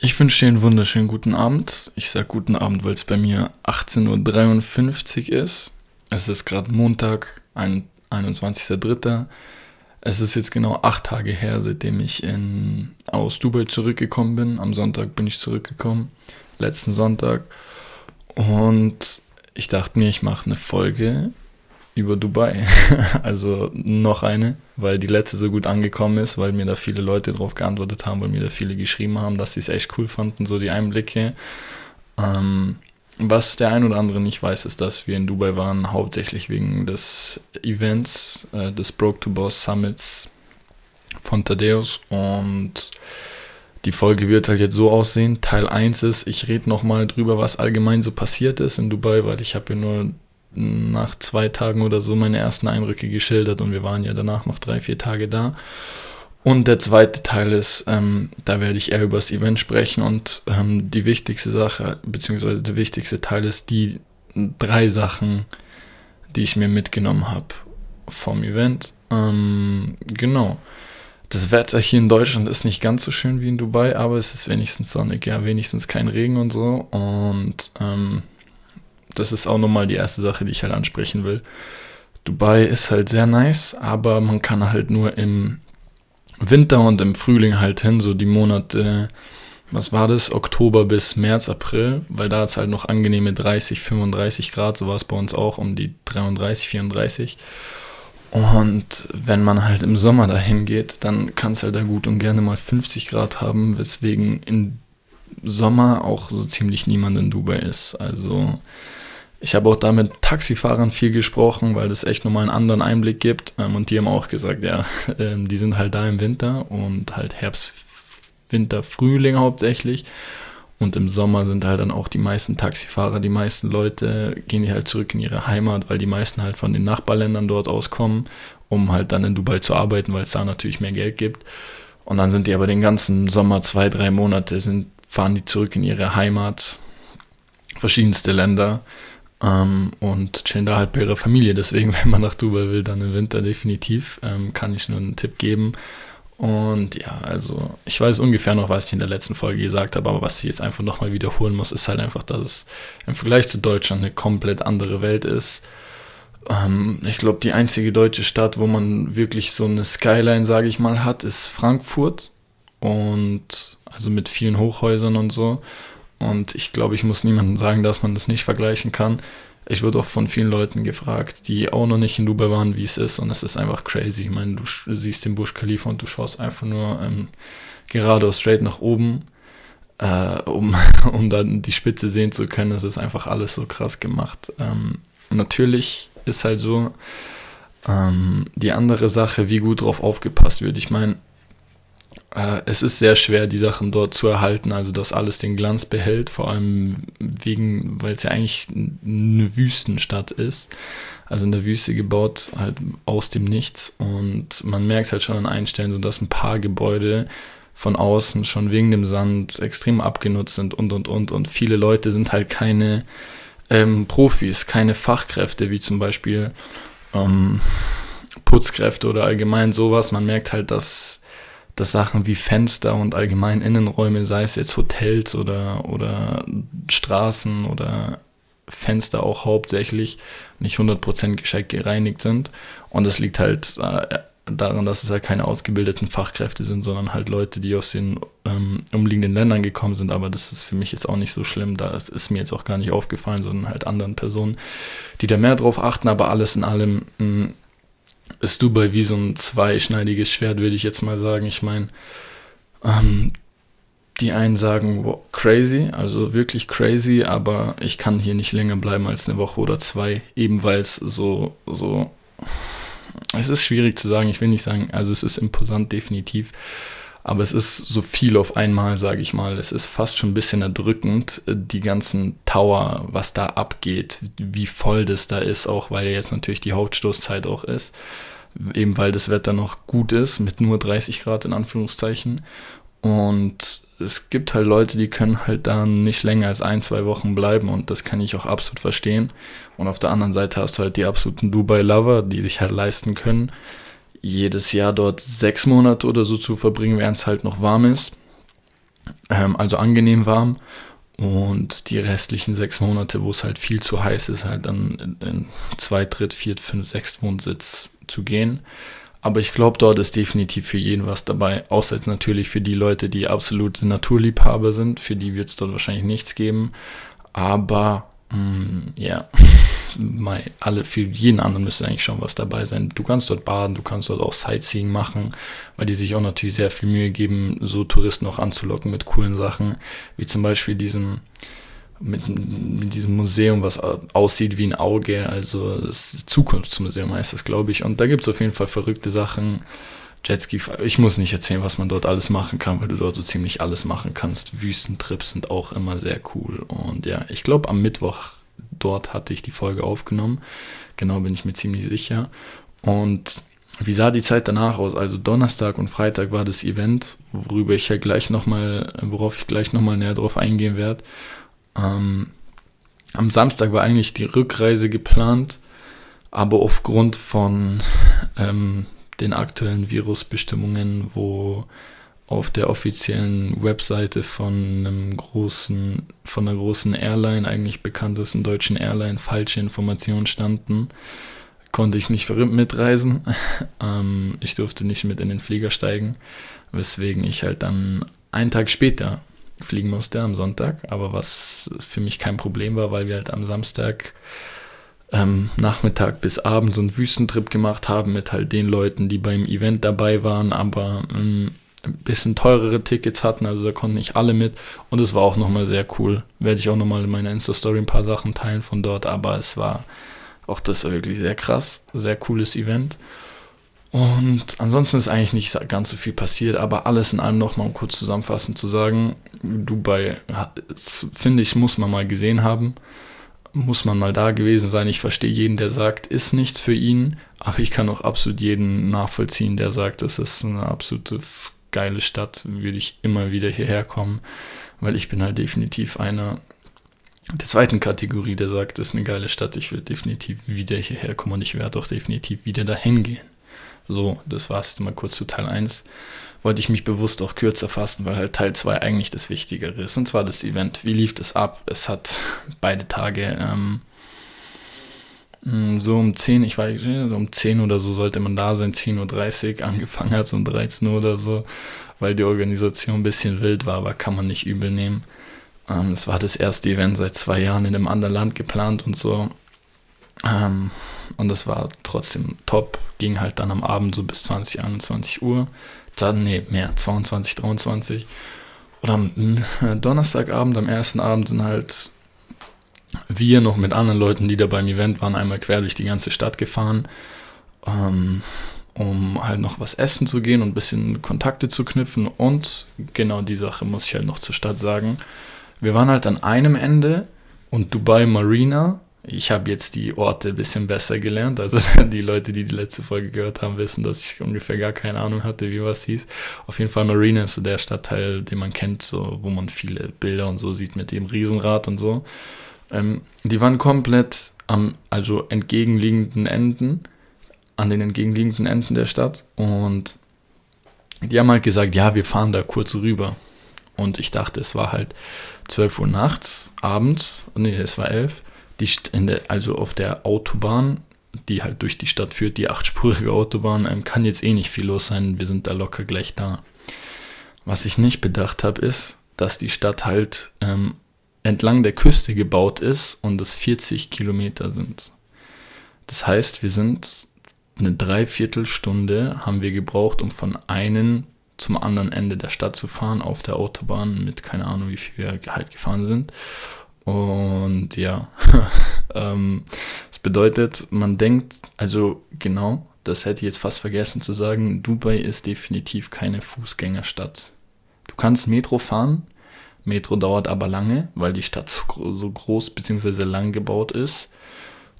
Ich wünsche dir einen wunderschönen guten Abend. Ich sage guten Abend, weil es bei mir 18.53 Uhr ist. Es ist gerade Montag, 21.03. Es ist jetzt genau acht Tage her, seitdem ich in, aus Dubai zurückgekommen bin. Am Sonntag bin ich zurückgekommen, letzten Sonntag. Und ich dachte mir, ich mache eine Folge über Dubai. also noch eine, weil die letzte so gut angekommen ist, weil mir da viele Leute drauf geantwortet haben, weil mir da viele geschrieben haben, dass sie es echt cool fanden, so die Einblicke. Ähm, was der ein oder andere nicht weiß, ist, dass wir in Dubai waren, hauptsächlich wegen des Events, äh, des Broke to Boss Summits von Thaddeus und die Folge wird halt jetzt so aussehen. Teil 1 ist, ich rede nochmal drüber, was allgemein so passiert ist in Dubai, weil ich habe ja nur nach zwei Tagen oder so meine ersten Eindrücke geschildert und wir waren ja danach noch drei, vier Tage da. Und der zweite Teil ist, ähm, da werde ich eher über das Event sprechen und ähm, die wichtigste Sache, beziehungsweise der wichtigste Teil ist die drei Sachen, die ich mir mitgenommen habe vom Event. Ähm, genau. Das Wetter hier in Deutschland ist nicht ganz so schön wie in Dubai, aber es ist wenigstens sonnig, ja, wenigstens kein Regen und so. Und ähm, das ist auch nochmal die erste Sache, die ich halt ansprechen will. Dubai ist halt sehr nice, aber man kann halt nur im Winter und im Frühling halt hin, so die Monate, was war das, Oktober bis März, April, weil da hat es halt noch angenehme 30, 35 Grad, so war es bei uns auch um die 33, 34. Und wenn man halt im Sommer dahin geht, dann kann es halt da gut und gerne mal 50 Grad haben, weswegen im Sommer auch so ziemlich niemand in Dubai ist. Also ich habe auch da mit Taxifahrern viel gesprochen, weil das echt nochmal einen anderen Einblick gibt. Ähm, und die haben auch gesagt, ja, ähm, die sind halt da im Winter und halt Herbst, Winter, Frühling hauptsächlich. Und im Sommer sind halt dann auch die meisten Taxifahrer, die meisten Leute gehen die halt zurück in ihre Heimat, weil die meisten halt von den Nachbarländern dort auskommen, um halt dann in Dubai zu arbeiten, weil es da natürlich mehr Geld gibt. Und dann sind die aber den ganzen Sommer, zwei, drei Monate, sind, fahren die zurück in ihre Heimat, verschiedenste Länder ähm, und chillen da halt bei ihrer Familie. Deswegen, wenn man nach Dubai will, dann im Winter definitiv. Ähm, kann ich nur einen Tipp geben. Und ja, also ich weiß ungefähr noch, was ich in der letzten Folge gesagt habe, aber was ich jetzt einfach nochmal wiederholen muss, ist halt einfach, dass es im Vergleich zu Deutschland eine komplett andere Welt ist. Ähm, ich glaube, die einzige deutsche Stadt, wo man wirklich so eine Skyline, sage ich mal, hat, ist Frankfurt. Und also mit vielen Hochhäusern und so. Und ich glaube, ich muss niemandem sagen, dass man das nicht vergleichen kann. Ich wurde auch von vielen Leuten gefragt, die auch noch nicht in Dubai waren, wie es ist. Und es ist einfach crazy. Ich meine, du siehst den Busch Khalifa und du schaust einfach nur ähm, geradeaus straight nach oben, äh, um, um dann die Spitze sehen zu können. Es ist einfach alles so krass gemacht. Ähm, natürlich ist halt so ähm, die andere Sache, wie gut drauf aufgepasst wird. Ich meine, äh, es ist sehr schwer, die Sachen dort zu erhalten, also dass alles den Glanz behält, vor allem wegen, weil es ja eigentlich eine Wüstenstadt ist, also in der Wüste gebaut, halt aus dem Nichts. Und man merkt halt schon an Einstellen, so dass ein paar Gebäude von außen schon wegen dem Sand extrem abgenutzt sind und und und. Und viele Leute sind halt keine ähm, Profis, keine Fachkräfte, wie zum Beispiel ähm, Putzkräfte oder allgemein sowas. Man merkt halt, dass dass Sachen wie Fenster und allgemein Innenräume, sei es jetzt Hotels oder, oder Straßen oder Fenster auch hauptsächlich nicht 100% gescheit gereinigt sind. Und das liegt halt äh, daran, dass es halt keine ausgebildeten Fachkräfte sind, sondern halt Leute, die aus den ähm, umliegenden Ländern gekommen sind. Aber das ist für mich jetzt auch nicht so schlimm. Da ist mir jetzt auch gar nicht aufgefallen, sondern halt anderen Personen, die da mehr drauf achten. Aber alles in allem mh, mm, ist Dubai wie so ein zweischneidiges Schwert, würde ich jetzt mal sagen. Ich meine, ähm, die einen sagen, wow, crazy, also wirklich crazy, aber ich kann hier nicht länger bleiben als eine Woche oder zwei, eben weil es so, so, es ist schwierig zu sagen, ich will nicht sagen, also es ist imposant definitiv, aber es ist so viel auf einmal, sage ich mal. Es ist fast schon ein bisschen erdrückend, äh, die ganzen Tower, was da abgeht, wie voll das da ist, auch weil jetzt natürlich die Hauptstoßzeit auch ist. Eben weil das Wetter noch gut ist, mit nur 30 Grad in Anführungszeichen. Und es gibt halt Leute, die können halt da nicht länger als ein, zwei Wochen bleiben und das kann ich auch absolut verstehen. Und auf der anderen Seite hast du halt die absoluten Dubai-Lover, die sich halt leisten können jedes Jahr dort sechs Monate oder so zu verbringen, während es halt noch warm ist. ähm, also angenehm warm. Und die restlichen sechs Monate, wo es halt viel zu heiß ist, halt dann in, in zwei, dritt, viert, fünf, sechs Wohnsitz zu gehen. Aber ich glaube, dort ist definitiv für jeden was dabei. Außer jetzt natürlich für die Leute, die absolute Naturliebhaber sind. Für die wird es dort wahrscheinlich nichts geben. Aber Mm, ja, yeah. alle, für jeden anderen müsste eigentlich schon was dabei sein. Du kannst dort baden, du kannst dort auch Sightseeing machen, weil die sich auch natürlich sehr viel Mühe geben, so Touristen auch anzulocken mit coolen Sachen, wie zum Beispiel diesem, mit, mit diesem Museum, was aussieht wie ein Auge, also das Zukunftsmuseum heißt das, glaube ich. Und da gibt es auf jeden Fall verrückte Sachen. Jetski, ich muss nicht erzählen, was man dort alles machen kann, weil du dort so ziemlich alles machen kannst. Wüstentrips sind auch immer sehr cool. Und ja, ich glaube, am Mittwoch dort hatte ich die Folge aufgenommen. Genau bin ich mir ziemlich sicher. Und wie sah die Zeit danach aus? Also Donnerstag und Freitag war das Event, worüber ich ja gleich nochmal, worauf ich gleich nochmal näher drauf eingehen werde. Ähm, am Samstag war eigentlich die Rückreise geplant, aber aufgrund von ähm, den aktuellen Virusbestimmungen, wo auf der offiziellen Webseite von einem großen, von einer großen Airline, eigentlich bekanntesten deutschen Airline, falsche Informationen standen, konnte ich nicht mitreisen. ähm, ich durfte nicht mit in den Flieger steigen, weswegen ich halt dann einen Tag später fliegen musste am Sonntag, aber was für mich kein Problem war, weil wir halt am Samstag ähm, Nachmittag bis Abend so einen Wüstentrip gemacht haben mit halt den Leuten, die beim Event dabei waren, aber ähm, ein bisschen teurere Tickets hatten, also da konnten nicht alle mit und es war auch nochmal sehr cool. Werde ich auch nochmal in meiner Insta-Story ein paar Sachen teilen von dort, aber es war auch das war wirklich sehr krass, sehr cooles Event. Und ansonsten ist eigentlich nicht ganz so viel passiert, aber alles in allem nochmal um kurz zusammenfassend zu sagen, Dubai, finde ich, muss man mal gesehen haben muss man mal da gewesen sein. Ich verstehe jeden, der sagt, ist nichts für ihn, aber ich kann auch absolut jeden nachvollziehen, der sagt, es ist eine absolute geile Stadt, würde ich immer wieder hierher kommen, weil ich bin halt definitiv einer der zweiten Kategorie, der sagt, es ist eine geile Stadt, ich will definitiv wieder hierher kommen und ich werde auch definitiv wieder dahin gehen. So, das war es mal kurz zu Teil 1 wollte ich mich bewusst auch kürzer fassen, weil halt Teil 2 eigentlich das Wichtigere ist. Und zwar das Event. Wie lief das ab? Es hat beide Tage ähm, mm, so um 10, ich weiß nicht, um 10 oder so sollte man da sein, 10.30 Uhr, angefangen hat es um 13 Uhr oder so, weil die Organisation ein bisschen wild war, aber kann man nicht übel nehmen. Ähm, es war das erste Event seit zwei Jahren in einem anderen Land geplant und so. Ähm, und das war trotzdem top. Ging halt dann am Abend so bis 20, 21 Uhr dann, nee, mehr, 22, 23. Oder am äh, Donnerstagabend, am ersten Abend sind halt wir noch mit anderen Leuten, die da beim Event waren, einmal quer durch die ganze Stadt gefahren, ähm, um halt noch was essen zu gehen und ein bisschen Kontakte zu knüpfen. Und genau die Sache muss ich halt noch zur Stadt sagen. Wir waren halt an einem Ende und Dubai Marina ich habe jetzt die Orte ein bisschen besser gelernt. Also die Leute, die die letzte Folge gehört haben, wissen, dass ich ungefähr gar keine Ahnung hatte, wie was hieß. Auf jeden Fall Marina ist so der Stadtteil, den man kennt, so, wo man viele Bilder und so sieht mit dem Riesenrad und so. Ähm, die waren komplett am, also entgegenliegenden Enden, an den entgegenliegenden Enden der Stadt. Und die haben halt gesagt, ja, wir fahren da kurz rüber. Und ich dachte, es war halt 12 Uhr nachts, abends, nee, es war 11 die, also auf der Autobahn, die halt durch die Stadt führt, die achtspurige Autobahn, ähm, kann jetzt eh nicht viel los sein. Wir sind da locker gleich da. Was ich nicht bedacht habe, ist, dass die Stadt halt ähm, entlang der Küste gebaut ist und es 40 Kilometer sind. Das heißt, wir sind eine Dreiviertelstunde haben wir gebraucht, um von einem zum anderen Ende der Stadt zu fahren auf der Autobahn mit keine Ahnung, wie viel wir halt gefahren sind. Und ja, ähm, das bedeutet, man denkt, also genau, das hätte ich jetzt fast vergessen zu sagen, Dubai ist definitiv keine Fußgängerstadt. Du kannst Metro fahren, Metro dauert aber lange, weil die Stadt so, so groß bzw. lang gebaut ist.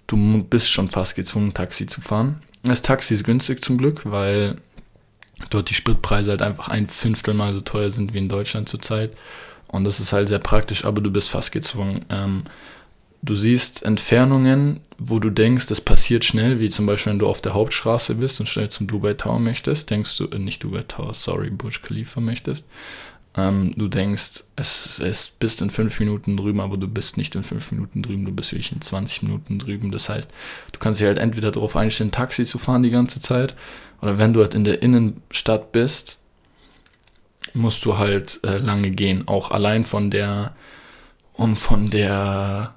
Du bist schon fast gezwungen, Taxi zu fahren. Das Taxi ist günstig zum Glück, weil dort die Spritpreise halt einfach ein Fünftel mal so teuer sind wie in Deutschland zurzeit. Und das ist halt sehr praktisch, aber du bist fast gezwungen. Ähm, du siehst Entfernungen, wo du denkst, das passiert schnell, wie zum Beispiel, wenn du auf der Hauptstraße bist und schnell zum Dubai Tower möchtest, denkst du, äh, nicht Dubai Tower, sorry, Burj Khalifa möchtest, Ähm, du denkst, es ist bist in fünf Minuten drüben, aber du bist nicht in fünf Minuten drüben, du bist wirklich in 20 Minuten drüben. Das heißt, du kannst dich halt entweder darauf einstellen, Taxi zu fahren die ganze Zeit, oder wenn du halt in der Innenstadt bist, musst du halt äh, lange gehen. Auch allein von der, um von der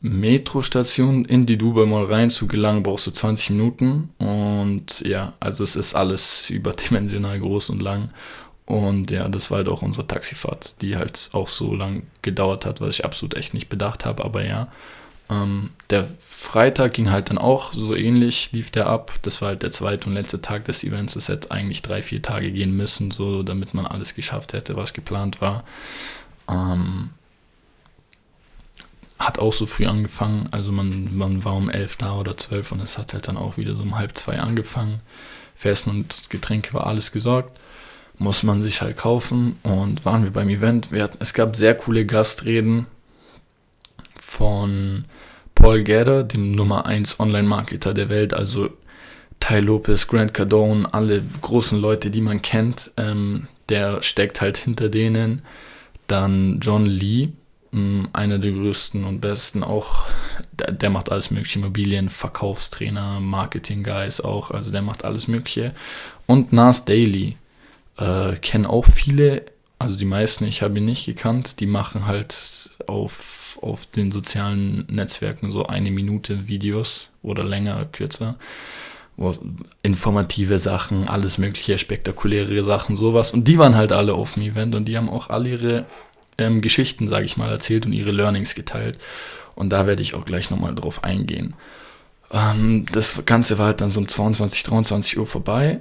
Metrostation in die Dubai Mall rein zu gelangen, brauchst du 20 Minuten. Und ja, also es ist alles überdimensional groß und lang. Und ja, das war halt auch unsere Taxifahrt, die halt auch so lang gedauert hat, was ich absolut echt nicht bedacht habe. Aber ja, ähm, der Freitag ging halt dann auch so ähnlich, lief der ab. Das war halt der zweite und letzte Tag des Events. Es hätte eigentlich drei, vier Tage gehen müssen, so damit man alles geschafft hätte, was geplant war. Ähm, hat auch so früh angefangen. Also man, man war um elf da oder zwölf und es hat halt dann auch wieder so um halb zwei angefangen. Für und Getränke war alles gesorgt muss man sich halt kaufen. Und waren wir beim Event. Wir hatten, es gab sehr coole Gastreden von Paul Gedder, dem Nummer 1 Online-Marketer der Welt, also Ty Lopez, Grant Cardone, alle großen Leute, die man kennt. Ähm, der steckt halt hinter denen. Dann John Lee, mh, einer der größten und besten, auch der, der macht alles mögliche, Immobilien, Verkaufstrainer, Marketing-Guys auch, also der macht alles mögliche. Und Nas Daily, äh, kennen auch viele, also die meisten, ich habe ihn nicht gekannt, die machen halt auf, auf den sozialen Netzwerken so eine Minute Videos oder länger, kürzer. Informative Sachen, alles mögliche, spektakuläre Sachen, sowas. Und die waren halt alle auf dem Event und die haben auch alle ihre ähm, Geschichten, sage ich mal, erzählt und ihre Learnings geteilt. Und da werde ich auch gleich nochmal drauf eingehen. Ähm, das Ganze war halt dann so um 22, 23 Uhr vorbei.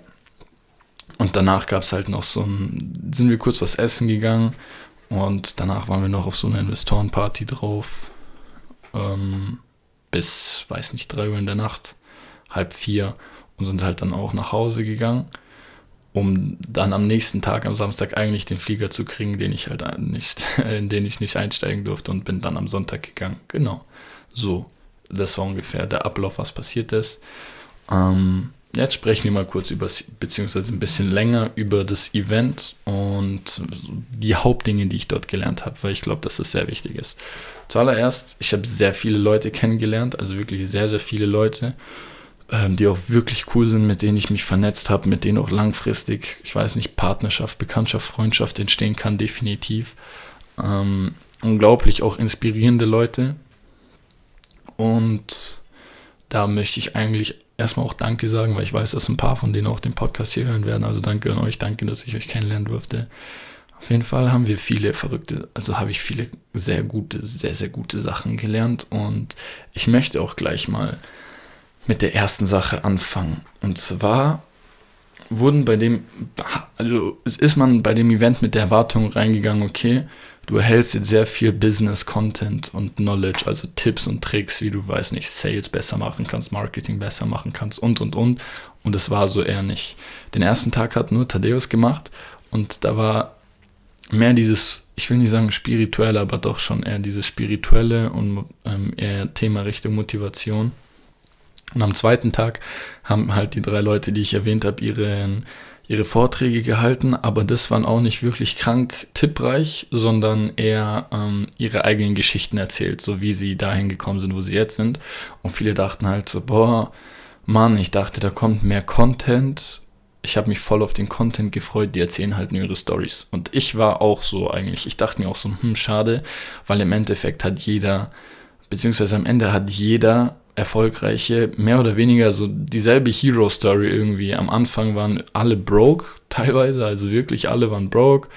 Und danach gab es halt noch so ein, sind wir kurz was essen gegangen und danach waren wir noch auf so einer Investorenparty drauf. Ähm, bis, weiß nicht, drei Uhr in der Nacht, halb vier und sind halt dann auch nach Hause gegangen, um dann am nächsten Tag, am Samstag eigentlich den Flieger zu kriegen, den ich halt nicht, in den ich nicht einsteigen durfte und bin dann am Sonntag gegangen. Genau. So. Das war ungefähr der Ablauf, was passiert ist. Ähm, Jetzt sprechen wir mal kurz über, beziehungsweise ein bisschen länger über das Event und die Hauptdinge, die ich dort gelernt habe, weil ich glaube, dass das sehr wichtig ist. Zuallererst, ich habe sehr viele Leute kennengelernt, also wirklich sehr, sehr viele Leute, ähm, die auch wirklich cool sind, mit denen ich mich vernetzt habe, mit denen auch langfristig, ich weiß nicht, Partnerschaft, Bekanntschaft, Freundschaft entstehen kann, definitiv. Ähm, unglaublich auch inspirierende Leute. Und da möchte ich eigentlich erstmal auch Danke sagen, weil ich weiß, dass ein paar von denen auch den Podcast hier hören werden. Also danke an euch, danke, dass ich euch kennenlernen durfte. Auf jeden Fall haben wir viele verrückte, also habe ich viele sehr gute, sehr, sehr gute Sachen gelernt und ich möchte auch gleich mal mit der ersten Sache anfangen. Und zwar wurden bei dem, also ist man bei dem Event mit der Erwartung reingegangen, okay, du erhältst jetzt sehr viel Business-Content und Knowledge, also Tipps und Tricks, wie du, weiß nicht, Sales besser machen kannst, Marketing besser machen kannst und, und, und. Und es war so eher nicht. Den ersten Tag hat nur Thaddeus gemacht und da war mehr dieses, ich will nicht sagen spirituelle, aber doch schon eher dieses spirituelle und ähm, eher Thema Richtung Motivation. Und am zweiten Tag haben halt die drei Leute, die ich erwähnt habe, ihren ihre Vorträge gehalten, aber das waren auch nicht wirklich krank tippreich, sondern eher ähm, ihre eigenen Geschichten erzählt, so wie sie dahin gekommen sind, wo sie jetzt sind. Und viele dachten halt so, boah, Mann, ich dachte, da kommt mehr Content. Ich habe mich voll auf den Content gefreut, die erzählen halt nur ihre Stories. Und ich war auch so eigentlich. Ich dachte mir auch so, hm, schade, weil im Endeffekt hat jeder, beziehungsweise am Ende hat jeder erfolgreiche, mehr oder weniger so dieselbe Hero-Story irgendwie. Am Anfang waren alle broke, teilweise, also wirklich alle waren broke.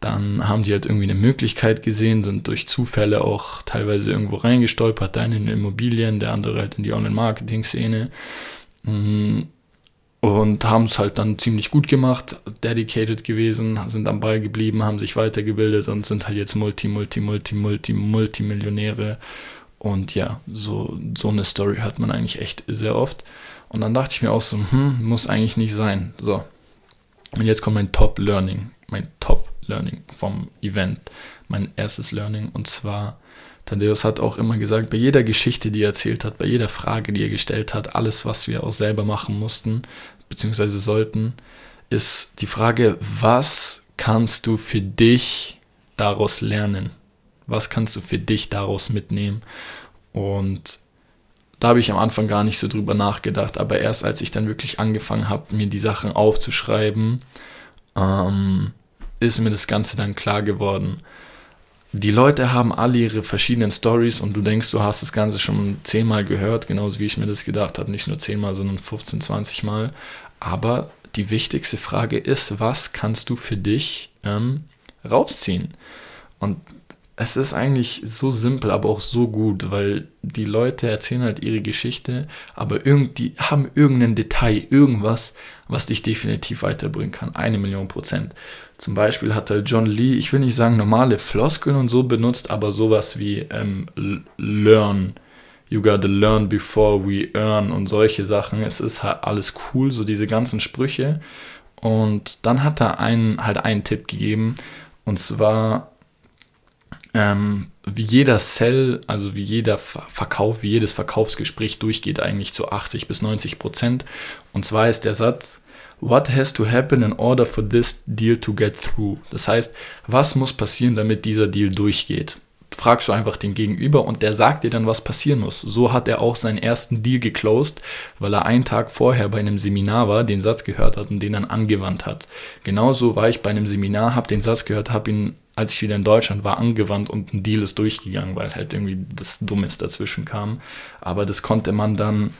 Dann haben die halt irgendwie eine Möglichkeit gesehen, sind durch Zufälle auch teilweise irgendwo reingestolpert, der eine in Immobilien, der andere halt in die Online-Marketing-Szene. Mm, und haben es halt dann ziemlich gut gemacht, dedicated gewesen, sind am Ball geblieben, haben sich weitergebildet und sind halt jetzt Multi, Multi, Multi, Multi, Multimillionäre und ja, so, so eine Story hört man eigentlich echt sehr oft. Und dann dachte ich mir auch so, hm, muss eigentlich nicht sein. So. Und jetzt kommt mein Top Learning, mein Top Learning vom Event, mein erstes Learning. Und zwar, Thaddeus hat auch immer gesagt, bei jeder Geschichte, die er erzählt hat, bei jeder Frage, die er gestellt hat, alles, was wir auch selber machen mussten, beziehungsweise sollten, ist die Frage, was kannst du für dich daraus lernen? Was kannst du für dich daraus mitnehmen? Und da habe ich am Anfang gar nicht so drüber nachgedacht, aber erst als ich dann wirklich angefangen habe, mir die Sachen aufzuschreiben, ähm, ist mir das Ganze dann klar geworden. Die Leute haben alle ihre verschiedenen Stories und du denkst, du hast das Ganze schon zehnmal gehört, genauso wie ich mir das gedacht habe, nicht nur zehnmal, sondern 15, 20 Mal. Aber die wichtigste Frage ist, was kannst du für dich ähm, rausziehen? Und es ist eigentlich so simpel, aber auch so gut, weil die Leute erzählen halt ihre Geschichte, aber irgendwie haben irgendein Detail, irgendwas, was dich definitiv weiterbringen kann. Eine Million Prozent. Zum Beispiel hat der John Lee, ich will nicht sagen normale Floskeln und so benutzt, aber sowas wie ähm, learn. You gotta learn before we earn und solche Sachen. Es ist halt alles cool, so diese ganzen Sprüche. Und dann hat er einen, halt einen Tipp gegeben. Und zwar ähm, wie jeder Sell, also wie jeder Verkauf, wie jedes Verkaufsgespräch durchgeht, eigentlich zu 80 bis 90 Prozent. Und zwar ist der Satz, What has to happen in order for this deal to get through? Das heißt, was muss passieren, damit dieser Deal durchgeht? Fragst du einfach den Gegenüber und der sagt dir dann, was passieren muss. So hat er auch seinen ersten Deal geclosed, weil er einen Tag vorher bei einem Seminar war, den Satz gehört hat und den dann angewandt hat. Genauso war ich bei einem Seminar, habe den Satz gehört, habe ihn als ich wieder in Deutschland war, angewandt und ein Deal ist durchgegangen, weil halt irgendwie das Dummes dazwischen kam. Aber das konnte man dann,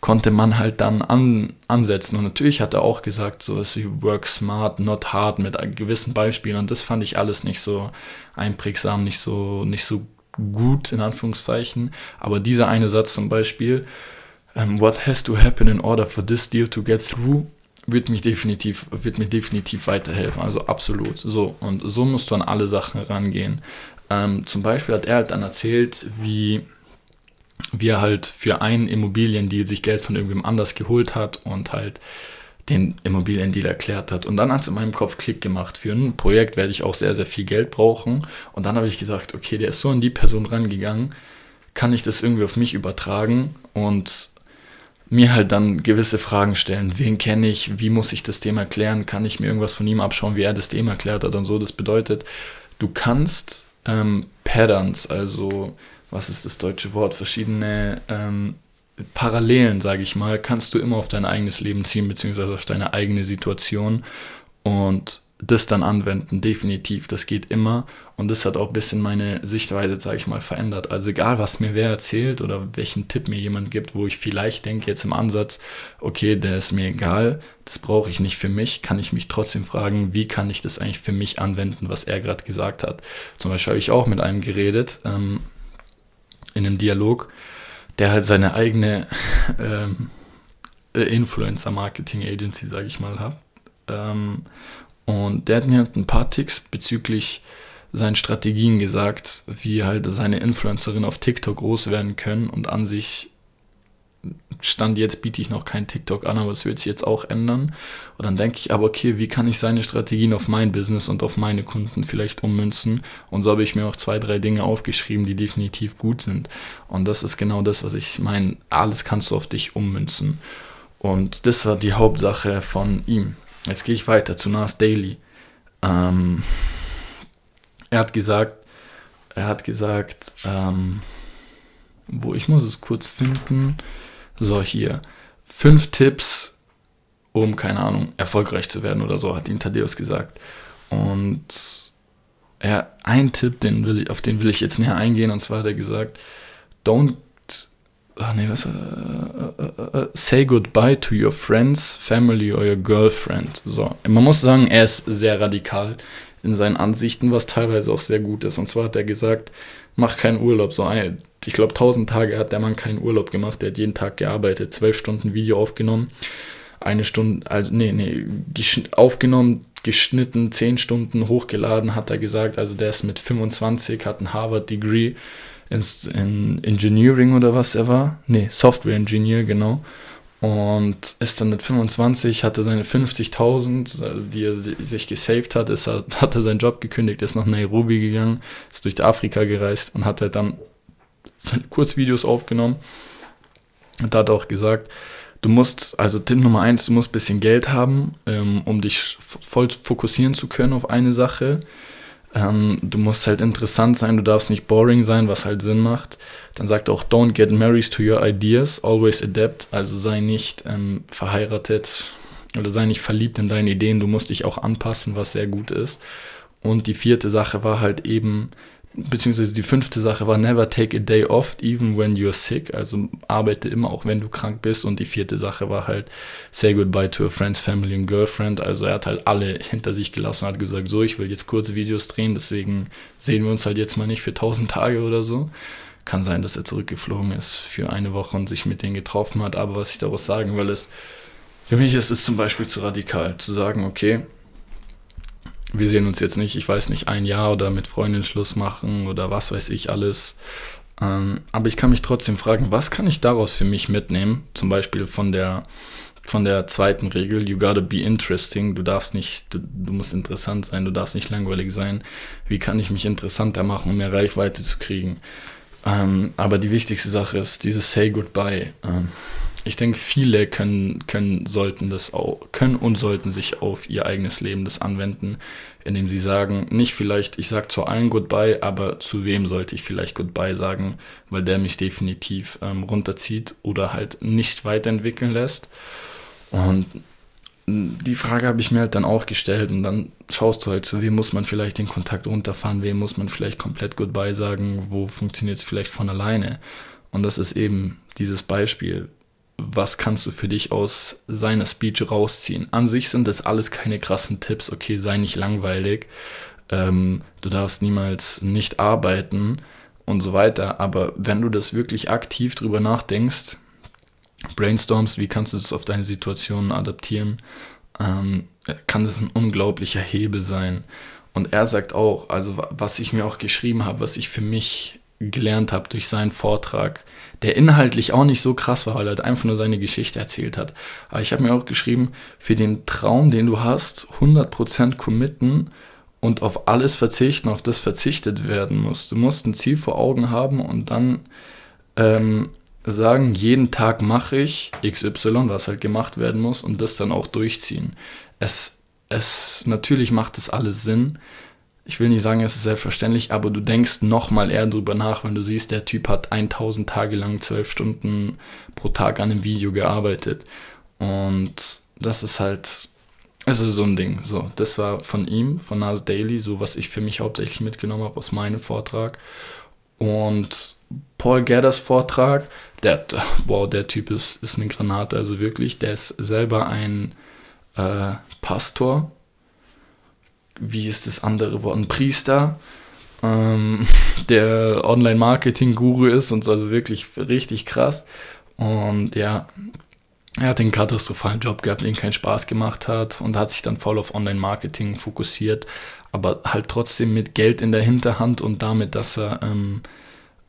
konnte man halt dann an, ansetzen. Und natürlich hat er auch gesagt, so was wie work smart, not hard mit gewissen Beispielen. Und das fand ich alles nicht so einprägsam, nicht so, nicht so gut, in Anführungszeichen. Aber dieser eine Satz zum Beispiel, ähm, what has to happen in order for this deal to get through? wird mich definitiv, wird mir definitiv weiterhelfen. Also absolut. So. Und so musst du an alle Sachen rangehen. Ähm, zum Beispiel hat er halt dann erzählt, wie, wie er halt für einen Immobiliendeal sich Geld von irgendwem anders geholt hat und halt den Immobiliendeal erklärt hat. Und dann hat es in meinem Kopf Klick gemacht. Für ein Projekt werde ich auch sehr, sehr viel Geld brauchen. Und dann habe ich gesagt, okay, der ist so an die Person rangegangen, kann ich das irgendwie auf mich übertragen? Und mir halt dann gewisse Fragen stellen. Wen kenne ich? Wie muss ich das Thema erklären? Kann ich mir irgendwas von ihm abschauen, wie er das Thema erklärt hat und so? Das bedeutet, du kannst ähm, Patterns, also was ist das deutsche Wort? Verschiedene ähm, Parallelen, sage ich mal, kannst du immer auf dein eigenes Leben ziehen, beziehungsweise auf deine eigene Situation. Und das dann anwenden, definitiv. Das geht immer und das hat auch ein bisschen meine Sichtweise, sage ich mal, verändert. Also egal, was mir wer erzählt oder welchen Tipp mir jemand gibt, wo ich vielleicht denke jetzt im Ansatz, okay, der ist mir egal, das brauche ich nicht für mich, kann ich mich trotzdem fragen, wie kann ich das eigentlich für mich anwenden, was er gerade gesagt hat. Zum Beispiel habe ich auch mit einem geredet ähm, in einem Dialog, der halt seine eigene ähm, Influencer-Marketing-Agency, sage ich mal, hat. Ähm, und der hat mir ein paar Ticks bezüglich seinen Strategien gesagt, wie halt seine Influencerin auf TikTok groß werden können. Und an sich stand jetzt biete ich noch kein TikTok an, aber es wird sich jetzt auch ändern. Und dann denke ich aber, okay, wie kann ich seine Strategien auf mein Business und auf meine Kunden vielleicht ummünzen? Und so habe ich mir auch zwei, drei Dinge aufgeschrieben, die definitiv gut sind. Und das ist genau das, was ich meine. Alles kannst du auf dich ummünzen. Und das war die Hauptsache von ihm. Jetzt gehe ich weiter zu Nas Daily. Ähm, er hat gesagt, er hat gesagt, ähm, wo ich muss es kurz finden. So, hier. Fünf Tipps, um, keine Ahnung, erfolgreich zu werden oder so, hat ihn Thaddeus gesagt. Und er, ein Tipp, den will ich, auf den will ich jetzt näher eingehen, und zwar hat er gesagt, don't ach nee, was, äh, äh, äh, say goodbye to your friends, family or your girlfriend. So, man muss sagen, er ist sehr radikal in seinen Ansichten, was teilweise auch sehr gut ist. Und zwar hat er gesagt, mach keinen Urlaub. So, ich glaube, 1000 Tage hat der Mann keinen Urlaub gemacht. Der hat jeden Tag gearbeitet, 12 Stunden Video aufgenommen, eine Stunde, also nee, nee, aufgenommen, geschnitten, 10 Stunden hochgeladen, hat er gesagt. Also der ist mit 25, hat ein Harvard-Degree in Engineering oder was er war. Nee, Software Engineer, genau. Und ist dann mit 25, hatte seine 50.000, die er sich gesaved hat, ist, hat er seinen Job gekündigt, ist nach Nairobi gegangen, ist durch Afrika gereist und hat halt dann seine Kurzvideos aufgenommen und hat auch gesagt, du musst, also Tipp Nummer eins, du musst ein bisschen Geld haben, ähm, um dich voll fokussieren zu können auf eine Sache. Ähm, du musst halt interessant sein, du darfst nicht boring sein, was halt Sinn macht. Dann sagt auch, don't get married to your ideas, always adapt. Also sei nicht ähm, verheiratet oder sei nicht verliebt in deine Ideen, du musst dich auch anpassen, was sehr gut ist. Und die vierte Sache war halt eben, beziehungsweise die fünfte Sache war never take a day off, even when you're sick. Also arbeite immer, auch wenn du krank bist. Und die vierte Sache war halt say goodbye to a friend's family and girlfriend. Also er hat halt alle hinter sich gelassen und hat gesagt, so, ich will jetzt kurze Videos drehen, deswegen sehen wir uns halt jetzt mal nicht für tausend Tage oder so. Kann sein, dass er zurückgeflogen ist für eine Woche und sich mit denen getroffen hat. Aber was ich daraus sagen will, ist, für mich ist es zum Beispiel zu radikal, zu sagen, okay, wir sehen uns jetzt nicht, ich weiß nicht, ein Jahr oder mit Freundin Schluss machen oder was weiß ich alles. Ähm, aber ich kann mich trotzdem fragen, was kann ich daraus für mich mitnehmen? Zum Beispiel von der, von der zweiten Regel, you gotta be interesting. Du darfst nicht, du, du musst interessant sein, du darfst nicht langweilig sein. Wie kann ich mich interessanter machen, um mehr Reichweite zu kriegen? Ähm, aber die wichtigste Sache ist dieses Say Goodbye. Ähm, ich denke, viele können, können, sollten das auch, können und sollten sich auf ihr eigenes Leben das anwenden, indem sie sagen, nicht vielleicht, ich sage zu allen Goodbye, aber zu wem sollte ich vielleicht Goodbye sagen, weil der mich definitiv ähm, runterzieht oder halt nicht weiterentwickeln lässt. Und die Frage habe ich mir halt dann auch gestellt und dann schaust du halt, zu wem muss man vielleicht den Kontakt runterfahren, wem muss man vielleicht komplett Goodbye sagen, wo funktioniert es vielleicht von alleine. Und das ist eben dieses Beispiel was kannst du für dich aus seiner Speech rausziehen? An sich sind das alles keine krassen Tipps. Okay, sei nicht langweilig. Ähm, du darfst niemals nicht arbeiten und so weiter. Aber wenn du das wirklich aktiv drüber nachdenkst, brainstormst, wie kannst du das auf deine Situation adaptieren, ähm, kann das ein unglaublicher Hebel sein. Und er sagt auch, also was ich mir auch geschrieben habe, was ich für mich gelernt habe durch seinen Vortrag, der inhaltlich auch nicht so krass war, weil er halt einfach nur seine Geschichte erzählt hat. Aber ich habe mir auch geschrieben, für den Traum, den du hast, 100% committen und auf alles verzichten, auf das verzichtet werden muss. Du musst ein Ziel vor Augen haben und dann ähm, sagen, jeden Tag mache ich XY, was halt gemacht werden muss und das dann auch durchziehen. Es, es, natürlich macht das alles Sinn, ich will nicht sagen, es ist selbstverständlich, aber du denkst noch mal eher drüber nach, wenn du siehst, der Typ hat 1000 Tage lang 12 Stunden pro Tag an einem Video gearbeitet. Und das ist halt, also so ein Ding. So, das war von ihm, von Nas Daily, so was ich für mich hauptsächlich mitgenommen habe aus meinem Vortrag. Und Paul Gedders Vortrag, der, wow, der Typ ist, ist eine Granate, also wirklich, der ist selber ein äh, Pastor wie ist das andere Wort, ein Priester, ähm, der Online-Marketing-Guru ist und so, also wirklich richtig krass. Und ja, er hat einen katastrophalen Job gehabt, den keinen Spaß gemacht hat und hat sich dann voll auf Online-Marketing fokussiert, aber halt trotzdem mit Geld in der Hinterhand und damit, dass er ähm,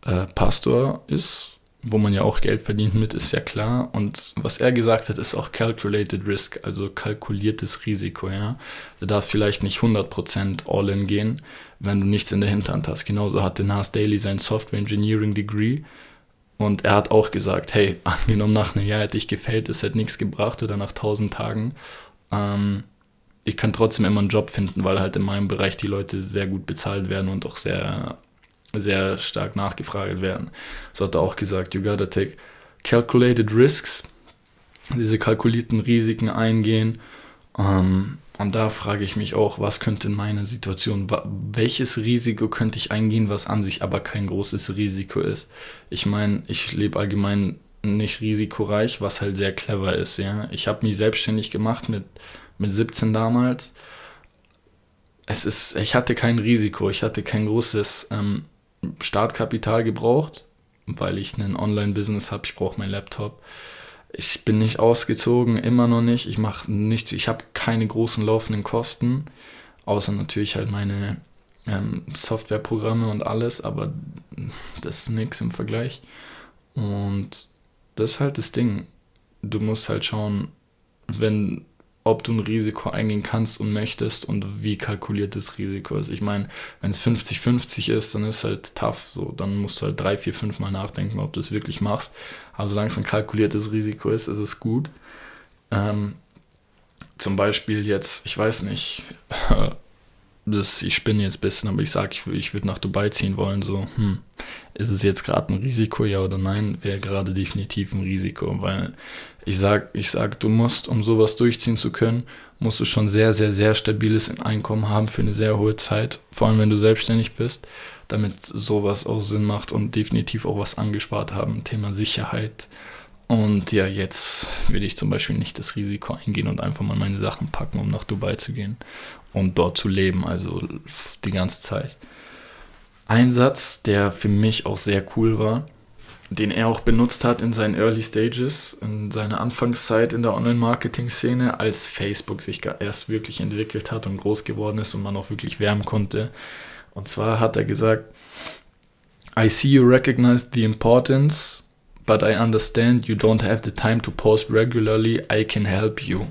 äh, Pastor ist wo man ja auch Geld verdient mit, ist ja klar. Und was er gesagt hat, ist auch Calculated Risk, also kalkuliertes Risiko. Ja? Du darfst vielleicht nicht 100% All-in gehen, wenn du nichts in der Hinterhand hast. Genauso hatte Nas Daily sein Software Engineering Degree. Und er hat auch gesagt, hey, angenommen nach einem Jahr hätte ich gefällt, es hätte nichts gebracht oder nach 1000 Tagen. Ähm, ich kann trotzdem immer einen Job finden, weil halt in meinem Bereich die Leute sehr gut bezahlt werden und auch sehr sehr stark nachgefragt werden. So hat er auch gesagt, you gotta take calculated risks, diese kalkulierten Risiken eingehen. Ähm, und da frage ich mich auch, was könnte in meiner Situation, welches Risiko könnte ich eingehen, was an sich aber kein großes Risiko ist. Ich meine, ich lebe allgemein nicht risikoreich, was halt sehr clever ist, ja. Ich habe mich selbstständig gemacht mit, mit 17 damals. Es ist, ich hatte kein Risiko, ich hatte kein großes ähm, Startkapital gebraucht, weil ich ein Online-Business habe. Ich brauche meinen Laptop. Ich bin nicht ausgezogen, immer noch nicht. Ich mache nicht, ich habe keine großen laufenden Kosten, außer natürlich halt meine ähm, Softwareprogramme und alles, aber das ist nichts im Vergleich. Und das ist halt das Ding. Du musst halt schauen, wenn ob du ein Risiko eingehen kannst und möchtest und wie kalkuliert das Risiko ist. Ich meine, wenn es 50-50 ist, dann ist halt tough. So, dann musst du halt drei, vier, fünf Mal nachdenken, ob du es wirklich machst. Aber solange es ein kalkuliertes Risiko ist, ist es gut. Ähm, zum Beispiel jetzt, ich weiß nicht, das, ich spinne jetzt ein bisschen, aber ich sage, ich, ich würde nach Dubai ziehen wollen, so, hm, ist es jetzt gerade ein Risiko, ja oder nein? Wäre gerade definitiv ein Risiko, weil ich sage, ich sag, du musst, um sowas durchziehen zu können, musst du schon sehr, sehr, sehr stabiles Einkommen haben für eine sehr hohe Zeit, vor allem wenn du selbstständig bist, damit sowas auch Sinn macht und definitiv auch was angespart haben, Thema Sicherheit. Und ja, jetzt will ich zum Beispiel nicht das Risiko eingehen und einfach mal meine Sachen packen, um nach Dubai zu gehen und dort zu leben, also die ganze Zeit. Ein Satz, der für mich auch sehr cool war, den er auch benutzt hat in seinen Early Stages, in seiner Anfangszeit in der Online-Marketing-Szene, als Facebook sich erst wirklich entwickelt hat und groß geworden ist und man auch wirklich wärmen konnte. Und zwar hat er gesagt, I see you recognize the importance, but I understand you don't have the time to post regularly, I can help you.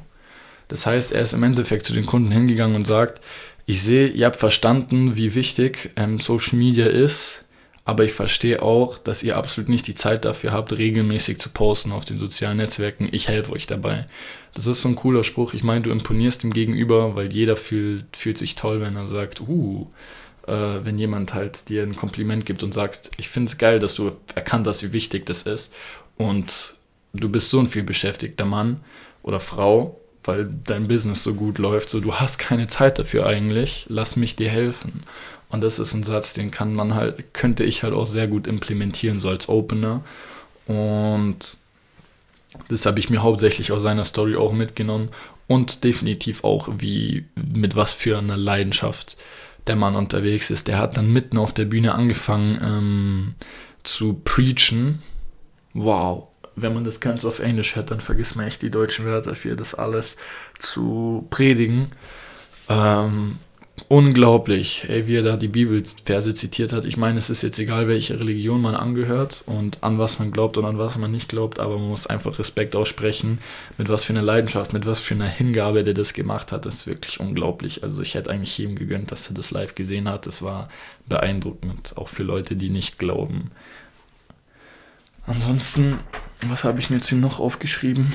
Das heißt, er ist im Endeffekt zu den Kunden hingegangen und sagt, ich sehe, ihr habt verstanden, wie wichtig ähm, Social Media ist, aber ich verstehe auch, dass ihr absolut nicht die Zeit dafür habt, regelmäßig zu posten auf den sozialen Netzwerken. Ich helfe euch dabei. Das ist so ein cooler Spruch. Ich meine, du imponierst dem Gegenüber, weil jeder fühlt, fühlt sich toll, wenn er sagt, uh, äh, wenn jemand halt dir ein Kompliment gibt und sagt, ich finde es geil, dass du erkannt hast, wie wichtig das ist. Und du bist so ein viel beschäftigter Mann oder Frau weil dein Business so gut läuft, so du hast keine Zeit dafür eigentlich, lass mich dir helfen. Und das ist ein Satz, den kann man halt, könnte ich halt auch sehr gut implementieren, so als Opener. Und das habe ich mir hauptsächlich aus seiner Story auch mitgenommen und definitiv auch, wie, mit was für einer Leidenschaft der Mann unterwegs ist. Der hat dann mitten auf der Bühne angefangen ähm, zu preachen. Wow, wenn man das Ganze auf Englisch hört, dann vergisst man echt die deutschen Wörter für das alles zu predigen. Ähm, unglaublich, ey, wie er da die Bibelverse zitiert hat. Ich meine, es ist jetzt egal, welche Religion man angehört und an was man glaubt und an was man nicht glaubt, aber man muss einfach Respekt aussprechen, mit was für einer Leidenschaft, mit was für einer Hingabe der das gemacht hat. Das ist wirklich unglaublich. Also ich hätte eigentlich jedem gegönnt, dass er das live gesehen hat. Das war beeindruckend, auch für Leute, die nicht glauben. Ansonsten, was habe ich mir zu ihm noch aufgeschrieben?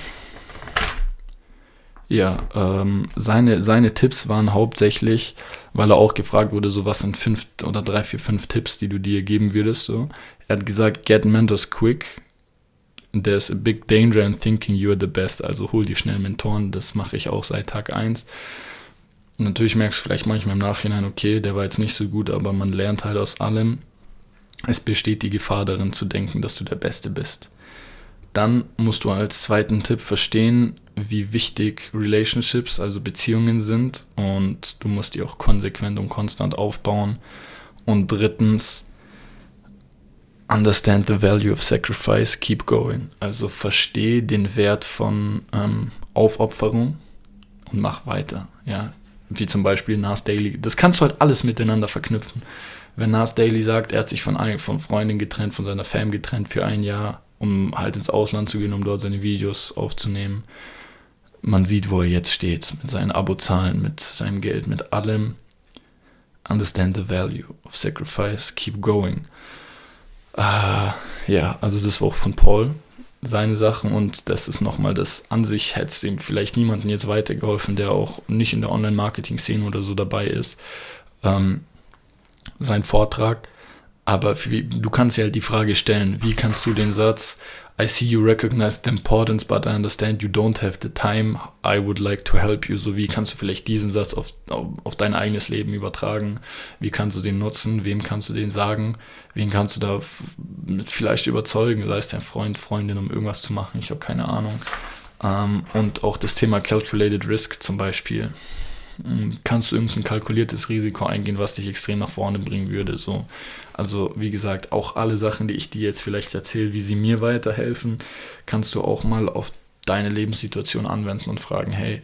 Ja, ähm, seine, seine Tipps waren hauptsächlich, weil er auch gefragt wurde, so was sind fünf oder drei, vier, fünf Tipps, die du dir geben würdest. So. Er hat gesagt, get mentors quick. There's a big danger in thinking you're the best. Also hol dir schnell Mentoren. Das mache ich auch seit Tag 1. Natürlich merkst du vielleicht manchmal im Nachhinein, okay, der war jetzt nicht so gut, aber man lernt halt aus allem es besteht die Gefahr darin zu denken, dass du der Beste bist. Dann musst du als zweiten Tipp verstehen, wie wichtig Relationships, also Beziehungen sind und du musst die auch konsequent und konstant aufbauen. Und drittens, understand the value of sacrifice, keep going. Also versteh den Wert von ähm, Aufopferung und mach weiter. Ja, wie zum Beispiel Nas Daily. Das kannst du halt alles miteinander verknüpfen wenn Nas Daily sagt, er hat sich von, ein, von Freundin getrennt, von seiner Fam getrennt für ein Jahr, um halt ins Ausland zu gehen, um dort seine Videos aufzunehmen. Man sieht, wo er jetzt steht, mit seinen Abozahlen, mit seinem Geld, mit allem. Understand the value of sacrifice, keep going. Uh, ja, also das war auch von Paul seine Sachen und das ist nochmal das an sich hätte es ihm vielleicht niemanden jetzt weitergeholfen, der auch nicht in der Online-Marketing-Szene oder so dabei ist. Ähm, sein Vortrag. Aber du kannst ja halt die Frage stellen, wie kannst du den Satz I see you recognize the importance, but I understand you don't have the time. I would like to help you. So wie kannst du vielleicht diesen Satz auf, auf dein eigenes Leben übertragen? Wie kannst du den nutzen? Wem kannst du den sagen? Wen kannst du da vielleicht überzeugen? Sei es dein Freund, Freundin, um irgendwas zu machen? Ich habe keine Ahnung. Ähm, und auch das Thema Calculated Risk zum Beispiel. Ähm, kannst du irgendein kalkuliertes Risiko eingehen, was dich extrem nach vorne bringen würde. So. Also wie gesagt, auch alle Sachen, die ich dir jetzt vielleicht erzähle, wie sie mir weiterhelfen, kannst du auch mal auf deine Lebenssituation anwenden und fragen, hey,